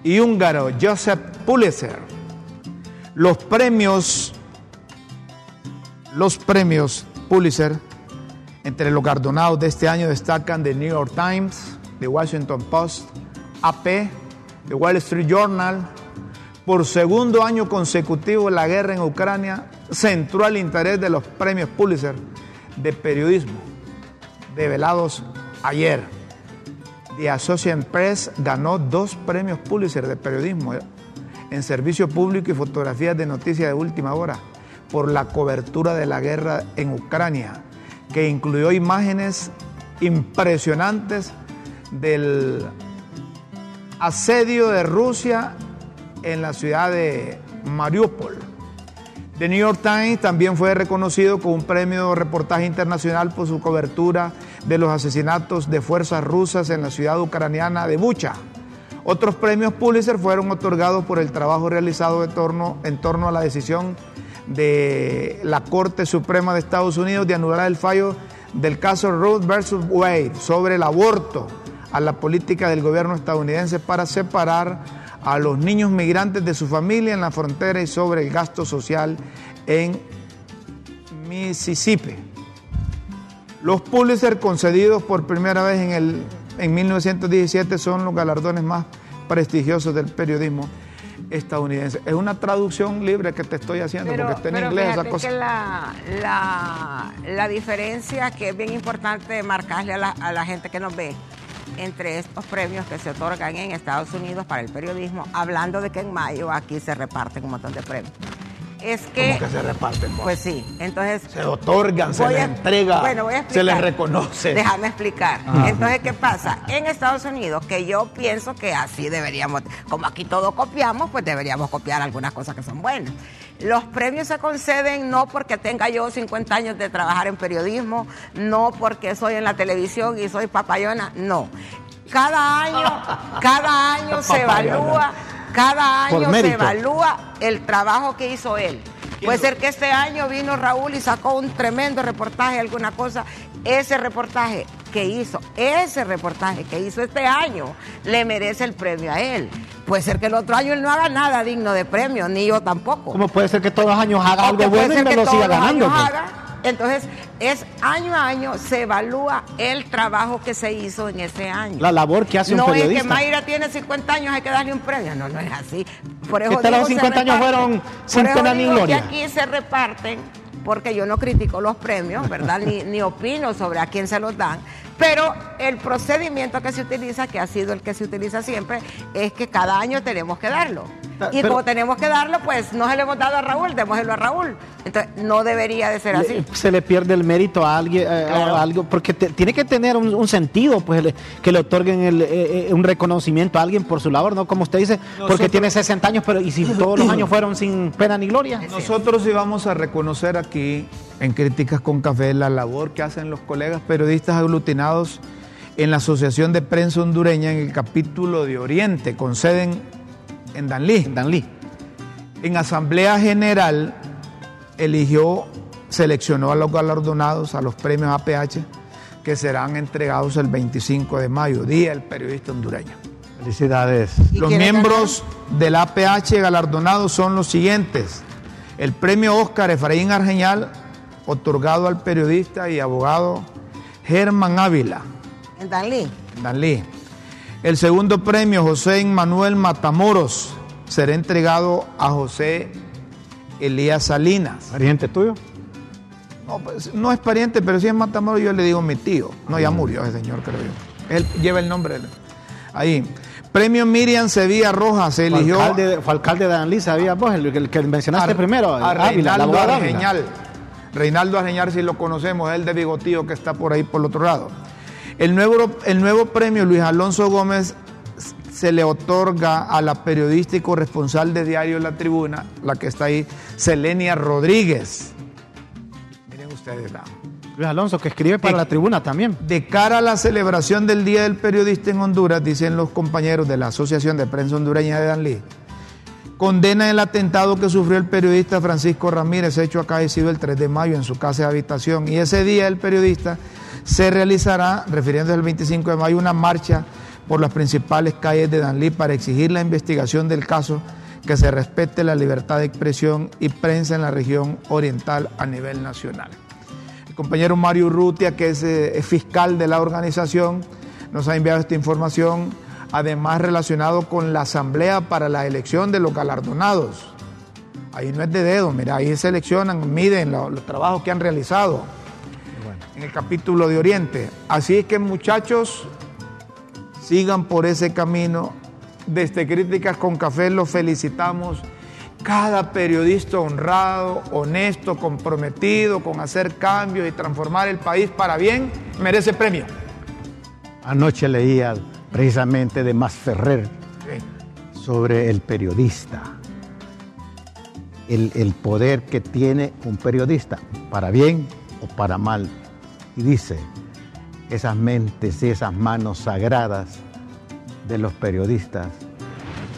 y húngaro Joseph Pulitzer. Los premios, los premios Pulitzer entre los galardonados de este año destacan The New York Times, The Washington Post, AP, The Wall Street Journal. Por segundo año consecutivo, la guerra en Ucrania centró el interés de los premios Pulitzer de periodismo, develados ayer. The Associated Press ganó dos premios Pulitzer de periodismo en servicio público y fotografías de noticias de última hora por la cobertura de la guerra en Ucrania, que incluyó imágenes impresionantes del asedio de Rusia en la ciudad de Mariupol. The New York Times también fue reconocido con un premio reportaje internacional por su cobertura de los asesinatos de fuerzas rusas en la ciudad ucraniana de Bucha. Otros premios Pulitzer fueron otorgados por el trabajo realizado en torno, en torno a la decisión de la Corte Suprema de Estados Unidos de anular el fallo del caso Roe versus Wade sobre el aborto a la política del gobierno estadounidense para separar a los niños migrantes de su familia en la frontera y sobre el gasto social en Mississippi. Los Pulitzer concedidos por primera vez en, el, en 1917 son los galardones más prestigiosos del periodismo estadounidense. Es una traducción libre que te estoy haciendo porque está en inglés esa cosa. Que la, la, la, diferencia que es bien importante marcarle a la, a la gente que nos ve entre estos premios que se otorgan en Estados Unidos para el periodismo, hablando de que en mayo aquí se reparten un montón de premios. Es que, ¿Cómo que se reparten? Pues sí, entonces... Se otorgan, se les entrega, bueno, voy a se les reconoce. Déjame explicar. Entonces, ¿qué pasa? En Estados Unidos, que yo pienso que así deberíamos, como aquí todo copiamos, pues deberíamos copiar algunas cosas que son buenas. Los premios se conceden no porque tenga yo 50 años de trabajar en periodismo, no porque soy en la televisión y soy papayona, no. Cada año, <laughs> cada año se evalúa, cada año se evalúa el trabajo que hizo él. Puede ser que este año vino Raúl y sacó un tremendo reportaje, alguna cosa. Ese reportaje que hizo, ese reportaje que hizo este año, le merece el premio a él. Puede ser que el otro año él no haga nada digno de premio, ni yo tampoco. ¿Cómo puede ser que todos los años haga algo bueno y me lo siga ganando? Pues? Haga, entonces, es año a año se evalúa el trabajo que se hizo en ese año. La labor que hace un periodista. No es que Mayra tiene 50 años, hay que darle un premio. No, no es así. Por eso los 50 años fueron sin pena ni gloria. aquí se reparten, porque yo no critico los premios, ¿verdad? ni, ni opino sobre a quién se los dan. Pero el procedimiento que se utiliza, que ha sido el que se utiliza siempre, es que cada año tenemos que darlo. Y como tenemos que darlo, pues no se lo hemos dado a Raúl, démoselo a Raúl. Entonces, no debería de ser así. se le pierde el mérito a alguien, eh, a algo, porque tiene que tener un, sentido, pues, que le otorguen el, eh, eh, un reconocimiento a alguien por su labor, ¿no? Como usted dice, porque tiene 60 años, pero ¿y si todos los años fueron sin pena ni gloria? Nosotros íbamos a reconocer aquí, en Críticas con Café, la labor que hacen los colegas periodistas aglutinados en la Asociación de Prensa Hondureña en el capítulo de Oriente, con sede en Danlí. En Danlí. En Asamblea General eligió, seleccionó a los galardonados a los premios APH que serán entregados el 25 de mayo, Día del Periodista Hondureño. Felicidades. Los miembros del APH galardonados son los siguientes. El premio Oscar Efraín Argeñal, otorgado al periodista y abogado Germán Ávila. En Danlí. Danlí. El segundo premio, José Manuel Matamoros, será entregado a José Elías Salinas. ¿Pariente tuyo? No, pues, no es pariente, pero si es Matamoros, yo le digo mi tío. No, ya murió ese señor, creo yo. Él lleva el nombre. De él. Ahí. Premio Miriam Sevilla Rojas se eligió. Fue alcalde, fue alcalde de Danlí, ¿sabía vos? El, que mencionaste primero. A Reinaldo Argeñal. Reinaldo Argeñal, si lo conocemos, es el de Bigotío que está por ahí por el otro lado. El nuevo, el nuevo premio Luis Alonso Gómez se le otorga a la periodista y corresponsal de Diario La Tribuna, la que está ahí, Selenia Rodríguez. Miren ustedes, Luis Alonso, que escribe para De- la tribuna también. De cara a la celebración del Día del Periodista en Honduras, dicen los compañeros de la Asociación de Prensa Hondureña de Danlí, condena el atentado que sufrió el periodista Francisco Ramírez, hecho acaecido el 3 de mayo en su casa de habitación. Y ese día el periodista se realizará, refiriéndose al 25 de mayo, una marcha por las principales calles de Danlí para exigir la investigación del caso, que se respete la libertad de expresión y prensa en la región oriental a nivel nacional. El compañero Mario Urrutia, que es, eh, es fiscal de la organización, nos ha enviado esta información, además relacionado con la asamblea para la elección de los galardonados. Ahí no es de dedo, mira, ahí seleccionan, miden lo- los trabajos que han realizado en el capítulo de Oriente. Así es que muchachos, sigan por ese camino. Desde Críticas con Café los felicitamos. Cada periodista honrado, honesto, comprometido con hacer cambios y transformar el país para bien, merece premio. Anoche leía precisamente de Mas Ferrer sobre el periodista, el, el poder que tiene un periodista, para bien o para mal. Y dice, esas mentes y esas manos sagradas de los periodistas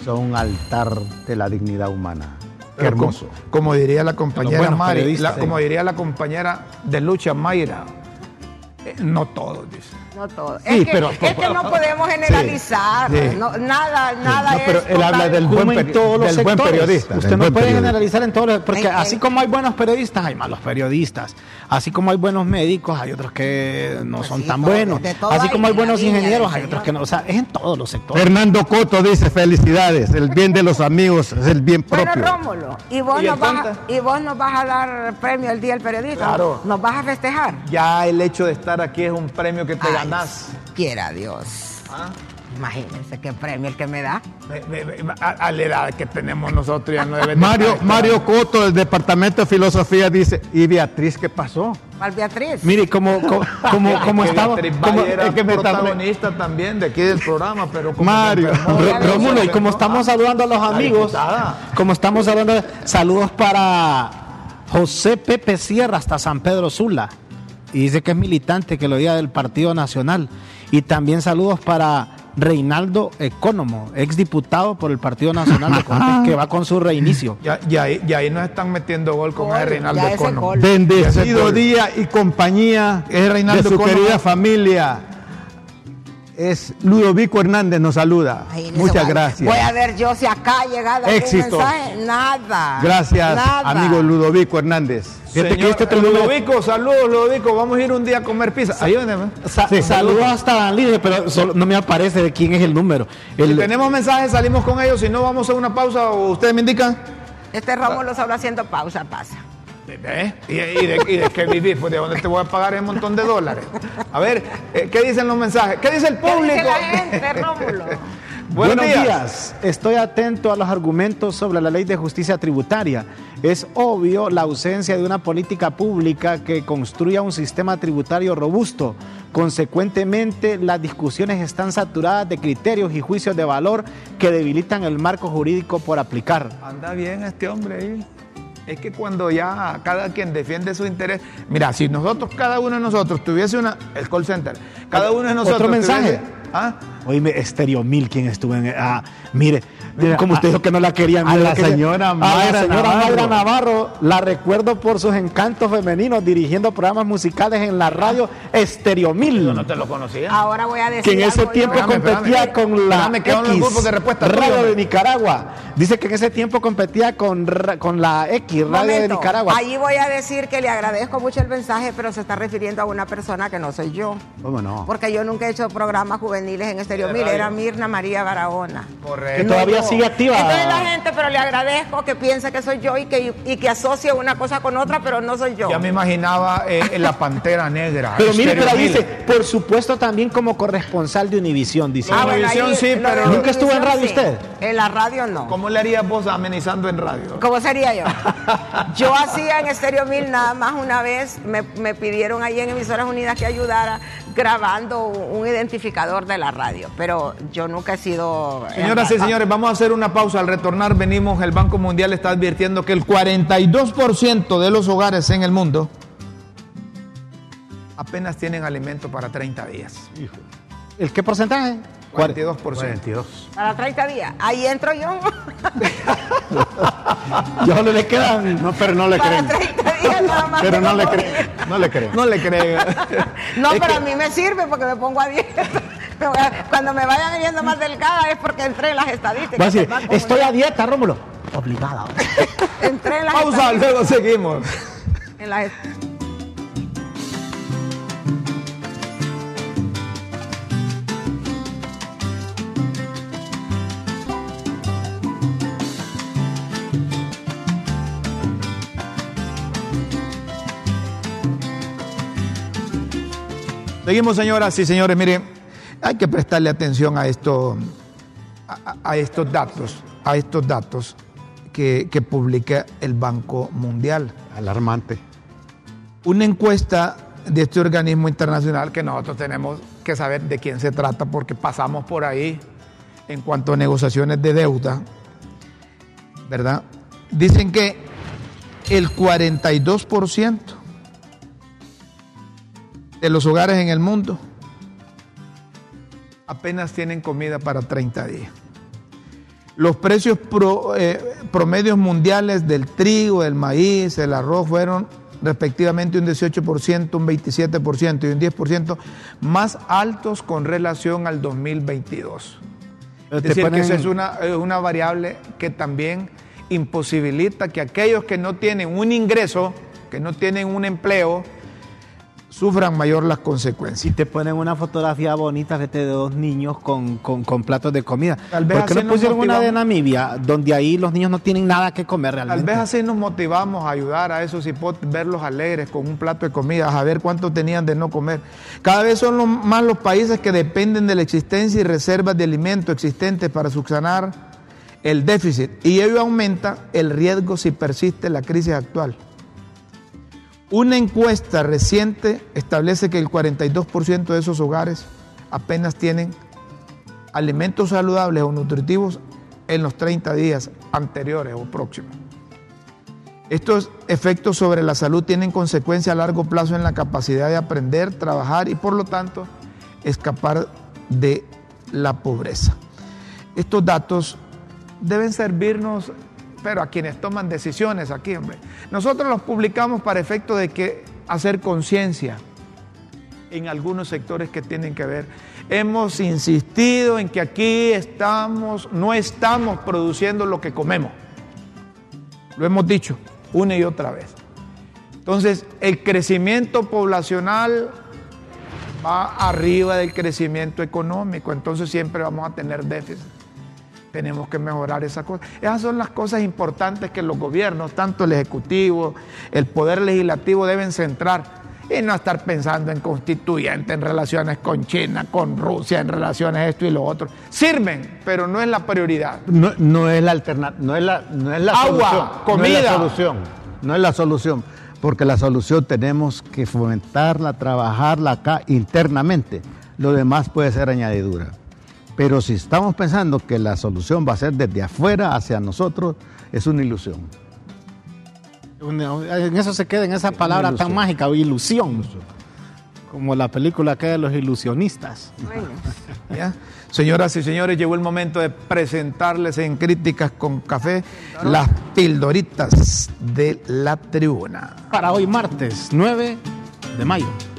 son un altar de la dignidad humana. Qué como- hermoso. Como, diría la compañera Mari, la- como diría la compañera de lucha Mayra, eh, no todos, dice. No todo. Sí, es, que, pero- es que no podemos generalizar. sí. No, nada, nada No, es. pero él habla del buen, en peri- todos los del buen periodista. Usted no puede periodista. generalizar en todos los... Porque En- en- así como hay buenos periodistas, hay malos periodistas. Así como hay buenos médicos, hay otros que no Pues son sí, tan todo- buenos. Así como hay buenos ingenieros, hay Señor. otros que no. O sea, es en todos los sectores. Fernando Coto dice felicidades, el bien de los amigos es el bien Bueno, propio. Rómulo, ¿y vos, ¿Y nos vas a? ¿y vos nos vas a dar premio el Día del Periodista? Claro. ¿Nos vas a festejar? Ya el hecho de estar aquí es un premio que te Ay, Quiera Dios. ¿Ah? Imagínense qué premio el que me da. A, a la edad que tenemos nosotros ya no deben de Mario, Mario Coto del Departamento de Filosofía dice, ¿y Beatriz qué pasó? ¿Cuál Beatriz? Mire, como, como, <laughs> como, como Que estaba... Beatriz como- era es que me está- protagonista también de aquí del programa, pero como Mario, Rómulo, y como estamos saludando a los amigos, diputada. como estamos hablando, saludos para José Pepe Sierra hasta San Pedro Sula. Y dice que es militante, que lo diga del Partido Nacional. Y también saludos para Reinaldo Ecónomo, exdiputado por el Partido Nacional de Cortes, <laughs> que va con su reinicio. Ya, ya, ahí- ya ahí nos están metiendo gol con Reinaldo ese Econo. gol. Bendecido día y compañía Es Reinaldo de su querida familia. Es Ludovico Hernández nos saluda. Muchas gracias. Voy a ver yo si acá ha llegado algún Éxitos. mensaje. Nada. Gracias, Nada. amigo Ludovico Hernández. Fíjate que Señor, este Ludovico, saludos, Ludovico. Vamos a ir un día a comer pizza. Ayúdenme. Sa- Sí, saludos hasta Danlí, pero solo- no me aparece de quién es el número. Si El- tenemos mensajes, salimos con ellos. Si no, vamos a una pausa o ustedes me indican. Este Rómulo solo haciendo pausa, pasa. ¿Eh? ¿Y, y de, y de qué vivir? Pues de dónde te voy a pagar ese montón de dólares. A ver, eh, ¿qué dicen los mensajes? ¿Qué dice el ¿Qué público? dice la gente, Rómulo? <laughs> Buenos, Buenos días. días. Estoy atento a los argumentos sobre la ley de justicia tributaria. Es obvio la ausencia de una política pública que construya un sistema tributario robusto. Consecuentemente, las discusiones están saturadas de criterios y juicios de valor que debilitan el marco jurídico por aplicar. Anda bien este hombre ahí. Es que cuando ya cada quien defiende su interés. Mira, si nosotros, cada uno de nosotros tuviese una. El call center. Cada uno de nosotros. ¿Otro mensaje? tuviese- ¿Ah? Oíme, Estéreo Mil, quien estuvo en. Ah, mire, Mira, como usted a- dijo que no la querían. a la que- señora a la Mayra señora Navarro. Mayra Navarro, la recuerdo por sus encantos femeninos dirigiendo programas musicales en la radio Estéreo Mil. Yo no te lo conocía. Ahora voy a decir. que en ese algo tiempo yo. Competía espérame. con la Espérame, X, grupos de respuesta Radio de. Nicaragua. Dice que en ese tiempo competía con, con la X, Radio de Nicaragua. Allí voy a decir que le agradezco mucho el mensaje, pero se está refiriendo a una persona que no soy yo. ¿Cómo no? Porque yo nunca he hecho programas juveniles en Estéreo de Mil, radio. era Mirna María Barahona. Correcto. Que todavía. Sigue activa. Entonces la gente, pero le agradezco que piense que soy yo y que, y que asocie una cosa con otra, pero no soy yo. Ya me imaginaba eh, en la pantera negra. Pero mire, pero dice, por supuesto también como corresponsal de Univisión, dice. Ah, bueno, Univisión sí, pero- ¿Nunca estuvo en radio sí. usted? En la radio no. ¿Cómo le harías vos amenizando en radio? ¿Cómo sería yo? <laughs> Yo hacía en Estéreo Mil nada más una vez, me, me pidieron ahí en Emisoras Unidas que ayudara grabando un, identificador de la radio, pero yo nunca he sido... Señoras y señores, vamos a hacer una pausa. Al retornar venimos, el Banco Mundial está advirtiendo que el 42% de los hogares en el mundo apenas tienen alimento para 30 días. ¿El qué porcentaje? 42%. 42. Para 30 días. Ahí entro yo. <laughs> Yo no le quedan. No, pero no le Para creen. 30 días nada más. Pero no le creen. No le creen. No le creen. No, Es pero que- a mí me sirve porque me pongo a dieta. Cuando me vayan viendo más delgada es porque entré en las estadísticas. Va a decir, estoy a dieta, Rómulo. Obligada. <laughs> Entré en las Pausa, estadísticas. luego seguimos. En las- Seguimos, señoras y señores. Miren, hay que prestarle atención a, esto, a, a estos datos, a estos datos que, que publica el Banco Mundial. Alarmante. Una encuesta de este organismo internacional que nosotros tenemos que saber de quién se trata porque pasamos por ahí en cuanto a negociaciones de deuda, ¿verdad? Dicen que el 42% de los hogares en el mundo apenas tienen comida para 30 días. Los precios pro- eh, promedios mundiales del trigo, del maíz, el arroz fueron respectivamente un 18%, un 27% y un 10% más altos con relación al 2022. Pero Es decir, que ponen- esa es una, es una variable que también imposibilita que aquellos que no tienen un ingreso, que no tienen un empleo, sufran mayor las consecuencias. Si te ponen una fotografía bonita de dos niños con, con- con platos de comida. Tal vez ¿Por qué no pusieron una de. Namibia, donde ahí los niños no tienen nada que comer Tal realmente? vez así nos motivamos a ayudar a esos hipotes, verlos alegres con un plato de comida, a ver cuánto tenían de no comer. Cada vez son los- más los países que dependen de la existencia y reservas de alimentos existentes para subsanar el déficit y ello aumenta el riesgo si persiste la crisis actual. Una encuesta reciente establece que el 42% de esos hogares apenas tienen alimentos saludables o nutritivos en los 30 días anteriores o próximos. Estos efectos sobre la salud tienen consecuencias a largo plazo en la capacidad de aprender, trabajar y por lo tanto escapar de la pobreza. Estos datos deben servirnos, pero a quienes toman decisiones aquí, hombre. Nosotros los publicamos para efecto de que hacer conciencia en algunos sectores que tienen que ver. Hemos insistido en que aquí estamos, no estamos produciendo lo que comemos. Lo hemos dicho una y otra vez. Entonces, el crecimiento poblacional va arriba del crecimiento económico, entonces siempre vamos a tener déficit. Tenemos que mejorar esa cosa. Esas son las cosas importantes que los gobiernos, tanto el Ejecutivo, el Poder Legislativo, deben centrar y no estar pensando en constituyente, en relaciones con China, con Rusia, en relaciones esto y lo otro. Sirven, pero no es la prioridad. No, no es la alternativa, no es la, no es la Agua, solución. No es comida. la solución. No es la solución. Porque la solución tenemos que fomentarla, trabajarla acá internamente. Lo demás puede ser añadidura. Pero si estamos pensando que la solución va a ser desde afuera hacia nosotros, es una ilusión. En eso se queda, en esa palabra tan ilusión. mágica, ilusión. Como la película que de los ilusionistas. Bueno, <laughs> ¿Ya? Señoras y señores, llegó el momento de presentarles en Críticas con Café las pildoritas de la tribuna. Para hoy martes 9 de mayo.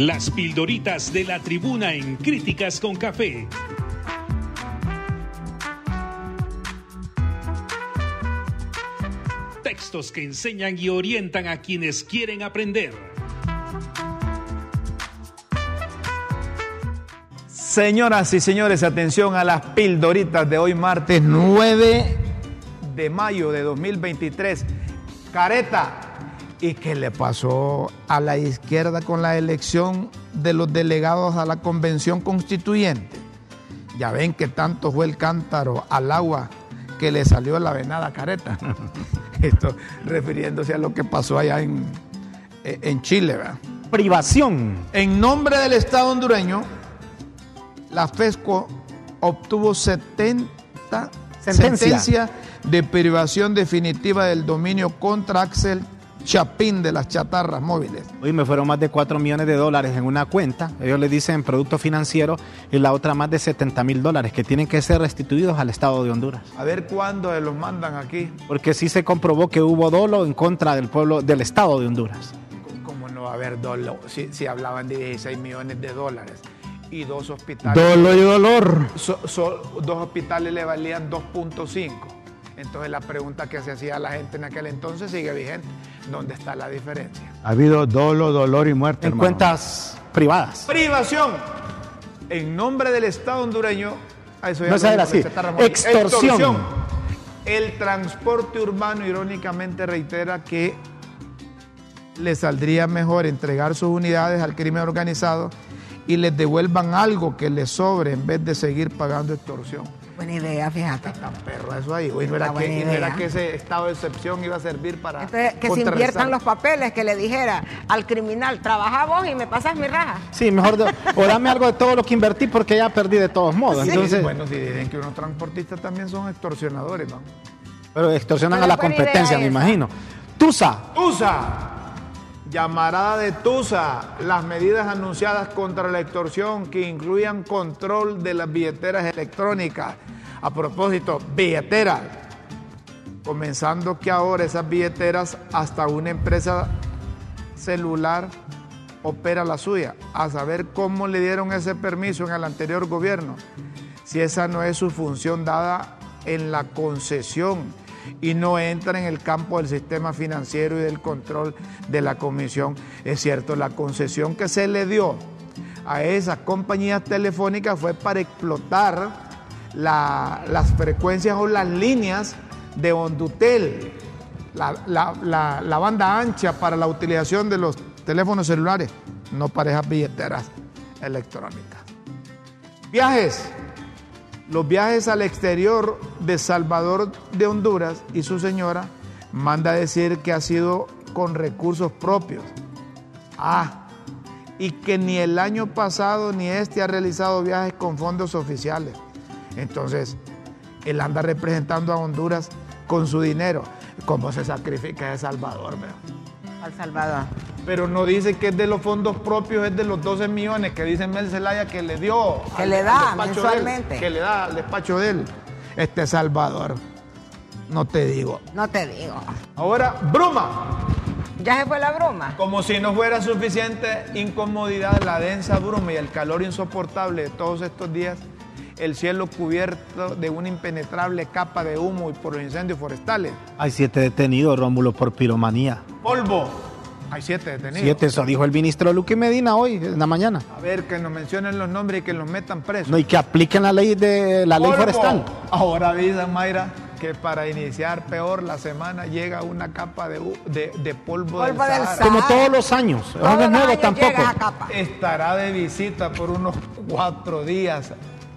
Las pildoritas de la tribuna en Críticas con Café. Textos que enseñan y orientan a quienes quieren aprender. Señoras y señores, atención a las pildoritas de hoy martes 9 de mayo de 2023. Careta. ¿Y qué le pasó a la izquierda con la elección de los delegados a la convención constituyente? Ya ven que tanto fue el cántaro al agua que le salió la venada careta. <laughs> Esto refiriéndose a lo que pasó allá en, en Chile, ¿verdad? Privación. En nombre del Estado hondureño, la FESCO obtuvo 70 Sentencia. sentencia de privación definitiva del dominio contra Axel Chapín de las chatarras móviles. Hoy me fueron más de 4 millones de dólares en una cuenta, ellos le dicen producto financiero, y la otra más de 70 mil dólares que tienen que ser restituidos al Estado de Honduras. A ver cuándo se los mandan aquí. Porque sí se comprobó que hubo dolo en contra del pueblo, del Estado de Honduras. ¿Cómo no va a haber dolo si, si hablaban de 16 millones de dólares? Y dos hospitales. Dolo y dolor. So- so- dos hospitales le valían 2.5. Entonces la pregunta que se hacía a la gente en aquel entonces sigue vigente. ¿Dónde está la diferencia? Ha habido dolo, dolor y muerte. En hermano. cuentas privadas. Privación. En nombre del Estado hondureño. a eso ya No se así. Ramón. Extorsión. El transporte urbano irónicamente reitera que le saldría mejor entregar sus unidades al crimen organizado y les devuelvan algo que les sobre en vez de seguir pagando extorsión. Buena idea, fíjate. Tan perro eso ahí. güey. no, era que, y no era que ese estado de excepción iba a servir para. Entonces, que se inviertan los papeles, que le dijera al criminal, trabaja vos y me pasas mi raja. Sí, mejor, de- o dame algo de todo lo que invertí porque ya perdí de todos modos. Sí, Entonces, bueno, si dicen que unos transportistas también son extorsionadores, ¿no? pero extorsionan Pero a la competencia, me imagino. Tusa, Tusa. Llamarada de Tusa. Las medidas anunciadas contra la extorsión que incluyan control de las billeteras electrónicas. A propósito, billeteras. Comenzando que ahora esas billeteras, hasta una empresa celular opera la suya. A saber cómo le dieron ese permiso en el anterior gobierno. Si esa no es su función dada en la concesión y no entra en el campo del sistema financiero y del control de la comisión. Es cierto, la concesión que se le dio a esas compañías telefónicas fue para explotar la- las frecuencias o las líneas de Hondutel, la, la- banda ancha para la utilización de los teléfonos celulares, no para esas billeteras electrónicas. Viajes. Los viajes al exterior de Salvador de Honduras y su señora manda decir que ha sido con recursos propios. Ah, y que ni el año pasado ni este ha realizado viajes con fondos oficiales. Entonces, él anda representando a Honduras con su dinero. ¿Cómo se sacrifica de Salvador? veo? Al Salvador. Pero no dice que es de los fondos propios, es de los 12 millones que dice Mel Zelaya que le dio. Que al- le da despacho de él, mensualmente. que le da al despacho de él. Este Salvador. No te digo. No te digo. Ahora, bruma. Ya se fue la broma. Como si no fuera suficiente incomodidad, la densa bruma y el calor insoportable de todos estos días, el cielo cubierto de una impenetrable capa de humo y por los incendios forestales. hay siete detenidos, Rómulo, por piromanía. Polvo. Hay siete detenidos. Siete, eso dijo el ministro Luque Medina hoy, en la mañana. A ver, que nos mencionen los nombres y que los metan presos. No, y que apliquen la ley de la ley Polvo. forestal. Ahora avisan, Mayra, que para iniciar peor la semana llega una capa de, de, de polvo, Polvo del del Sahara. Sahara. Como todos los años. Todos no es nuevo tampoco. llega esa capa. Estará de visita por unos cuatro días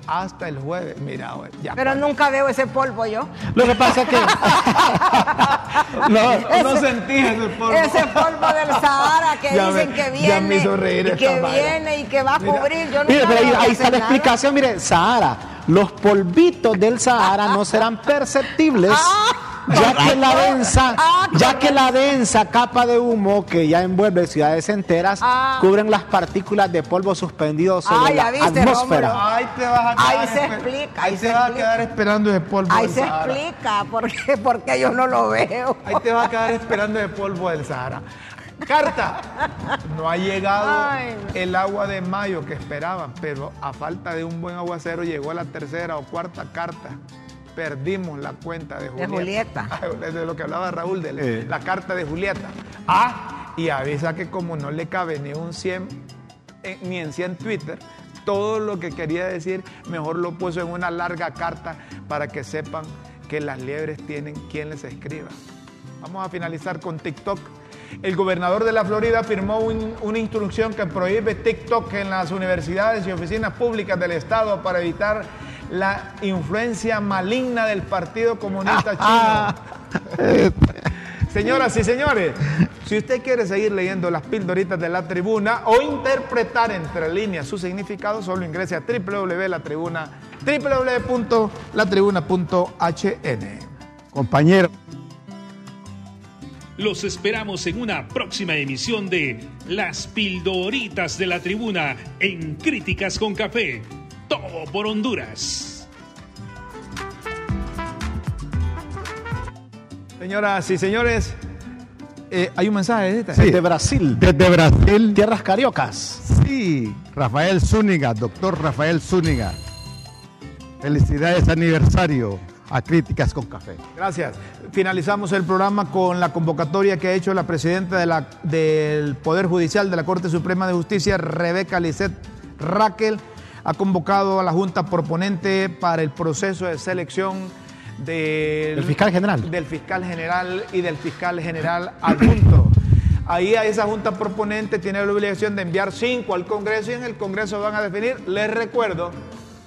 hasta el jueves. Mira, ya. Pero nunca veo ese polvo yo. Lo que pasa es que. <laughs> no, no sentí ese polvo. Ese polvo del Sahara que Ya dicen me- que ya me viene hizo reír y esta que viene y que va a Mira. cubrir. Yo Mire, pero ahí, ahí está la explicación. Mire, Sahara. Los polvitos del Sahara no serán perceptibles. <laughs> Ya que la densa, Ah, ya que la densa capa de humo que ya envuelve ciudades enteras Ah. cubren las partículas de polvo suspendido sobre Ah, la viste, atmósfera. Rómulo. Ahí te vas a quedar. Ahí se explica, Ahí te se vas a quedar esperando ese polvo Ahí del se Sahara. explica porque, porque yo no lo veo. Ahí te vas a quedar esperando el polvo del Sahara. Carta. No ha llegado Ay, no. el agua de mayo que esperaban, pero a falta de un buen aguacero llegó la tercera o cuarta carta. Perdimos la cuenta de Julieta. Julieta. <laughs> De lo que hablaba Raúl, de Eh. la carta de Julieta. Ah, y avisa que como no le cabe ni un 100, eh, ni en 100 Twitter, todo lo que quería decir, mejor lo puso en una larga carta para que sepan que las liebres tienen quien les escriba. Vamos a finalizar con TikTok. El gobernador de la Florida firmó un- una instrucción que prohíbe TikTok en las universidades y oficinas públicas del estado para evitar la influencia maligna del Partido Comunista Chino. <laughs> Señoras y señores, si usted quiere seguir leyendo las pildoritas de la tribuna o interpretar entre líneas su significado, solo ingrese a www.latribuna, www.latribuna.hn. compañero. Los esperamos en una próxima emisión de Las Pildoritas de la Tribuna en Críticas con Café. Todo por Honduras. Señoras y señores, eh, hay un mensaje de esta. Sí. Desde Brasil. Desde Brasil, Tierras cariocas. sí, Rafael Zúñiga, doctor Rafael Zúñiga. Felicidades aniversario a Críticas con Café. Gracias. Finalizamos el programa con la convocatoria que ha hecho la presidenta de la- del Poder Judicial de la Corte Suprema de Justicia, Rebeca Lisset Raquel. Ha convocado a la Junta proponente para el proceso de selección del, El fiscal general. del fiscal general y del fiscal general adjunto. <clears throat> Ahí a esa junta proponente tiene la obligación de enviar cinco al Congreso y en el Congreso van a definir. Les recuerdo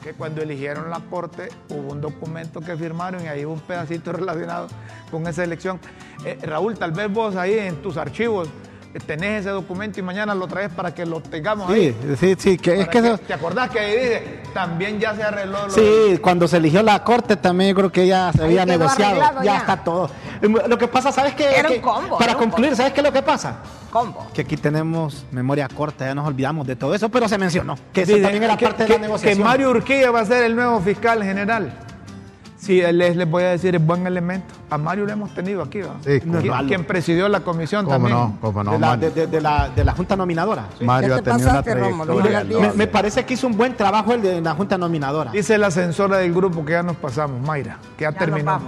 que cuando eligieron la Corte hubo un documento que firmaron y ahí hubo un pedacito <laughs> relacionado con esa elección. Eh, Raúl, tal vez vos ahí en tus archivos tenés ese documento y mañana lo traes para que lo tengamos ahí. Sí, sí, sí, que es que... que- eso- ¿Te acordás que ahí dice, también ya se arregló lo Sí, cuando se eligió la corte también yo creo que ya se había negociado. Ya, ya. está todo. Lo que pasa, ¿sabes qué? Era un Que- combo, Para concluir, combo. ¿sabes qué es lo que pasa? Combo. Que aquí tenemos memoria corta, ya nos olvidamos de todo eso, pero se mencionó. Que eso Dicen también era que, parte de la negociación. que Mario Urquilla va a ser el nuevo fiscal general. Sí, les, les voy a decir, es buen elemento. A Mario lo hemos tenido aquí, ¿va? Sí, quien, quien presidió la comisión ¿Cómo también. no? ¿Cómo no? de, la, de, de- de la, de la Junta Nominadora. Mario ¿Qué ha te tenido una pasaste, trayectoria. Me, parece que hizo un buen trabajo el de la Junta Nominadora. Dice la ascensora del grupo que ya nos pasamos, Mayra, que ya, Ya.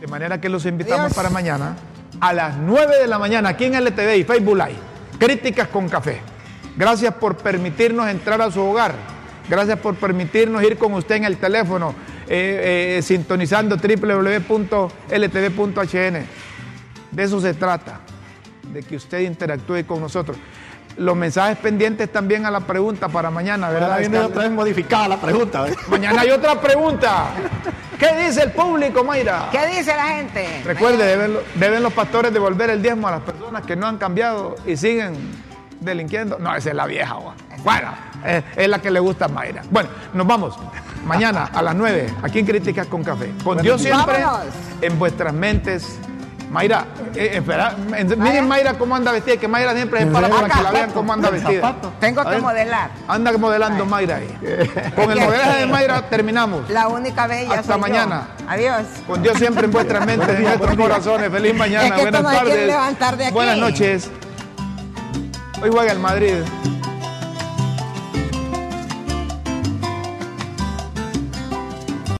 De manera que los invitamos para mañana a las 9 de la mañana aquí en LTV y Facebook Live. Críticas con café. Gracias por permitirnos entrar a su hogar. Gracias por permitirnos ir con usted en el teléfono, eh, eh, sintonizando www.ltv.hn. De eso se trata, de que usted interactúe con nosotros. Los mensajes pendientes también a la pregunta para mañana, ¿verdad? Ahora viene otra vez modificada la pregunta. ¿eh? Mañana hay otra pregunta. ¿Qué dice el público, Mayra? ¿Qué dice la gente? Recuerde, deben, lo- deben los pastores devolver el diezmo a las personas que no han cambiado y siguen delinquiendo. No, esa es la vieja. gua. Bueno, es, es la que le gusta a Mayra. Bueno, nos vamos. Mañana a las 9, aquí en Críticas con Café. Con Dios siempre Vámonos. en vuestras mentes. Mayra, eh, espera, en- miren Mayra cómo anda vestida, que Mayra siempre se para para que la vean cómo anda vestida. Tengo que modelar. Anda modelando Mayra ahí. <laughs> Con el modelaje de Mayra terminamos. La única bella Hasta soy yo. mañana. Adiós. Con Dios siempre en vuestras mentes, en vuestros corazones. Feliz mañana, Es que buenas tardes. levantar de aquí. Buenas noches. Hoy juega el Madrid.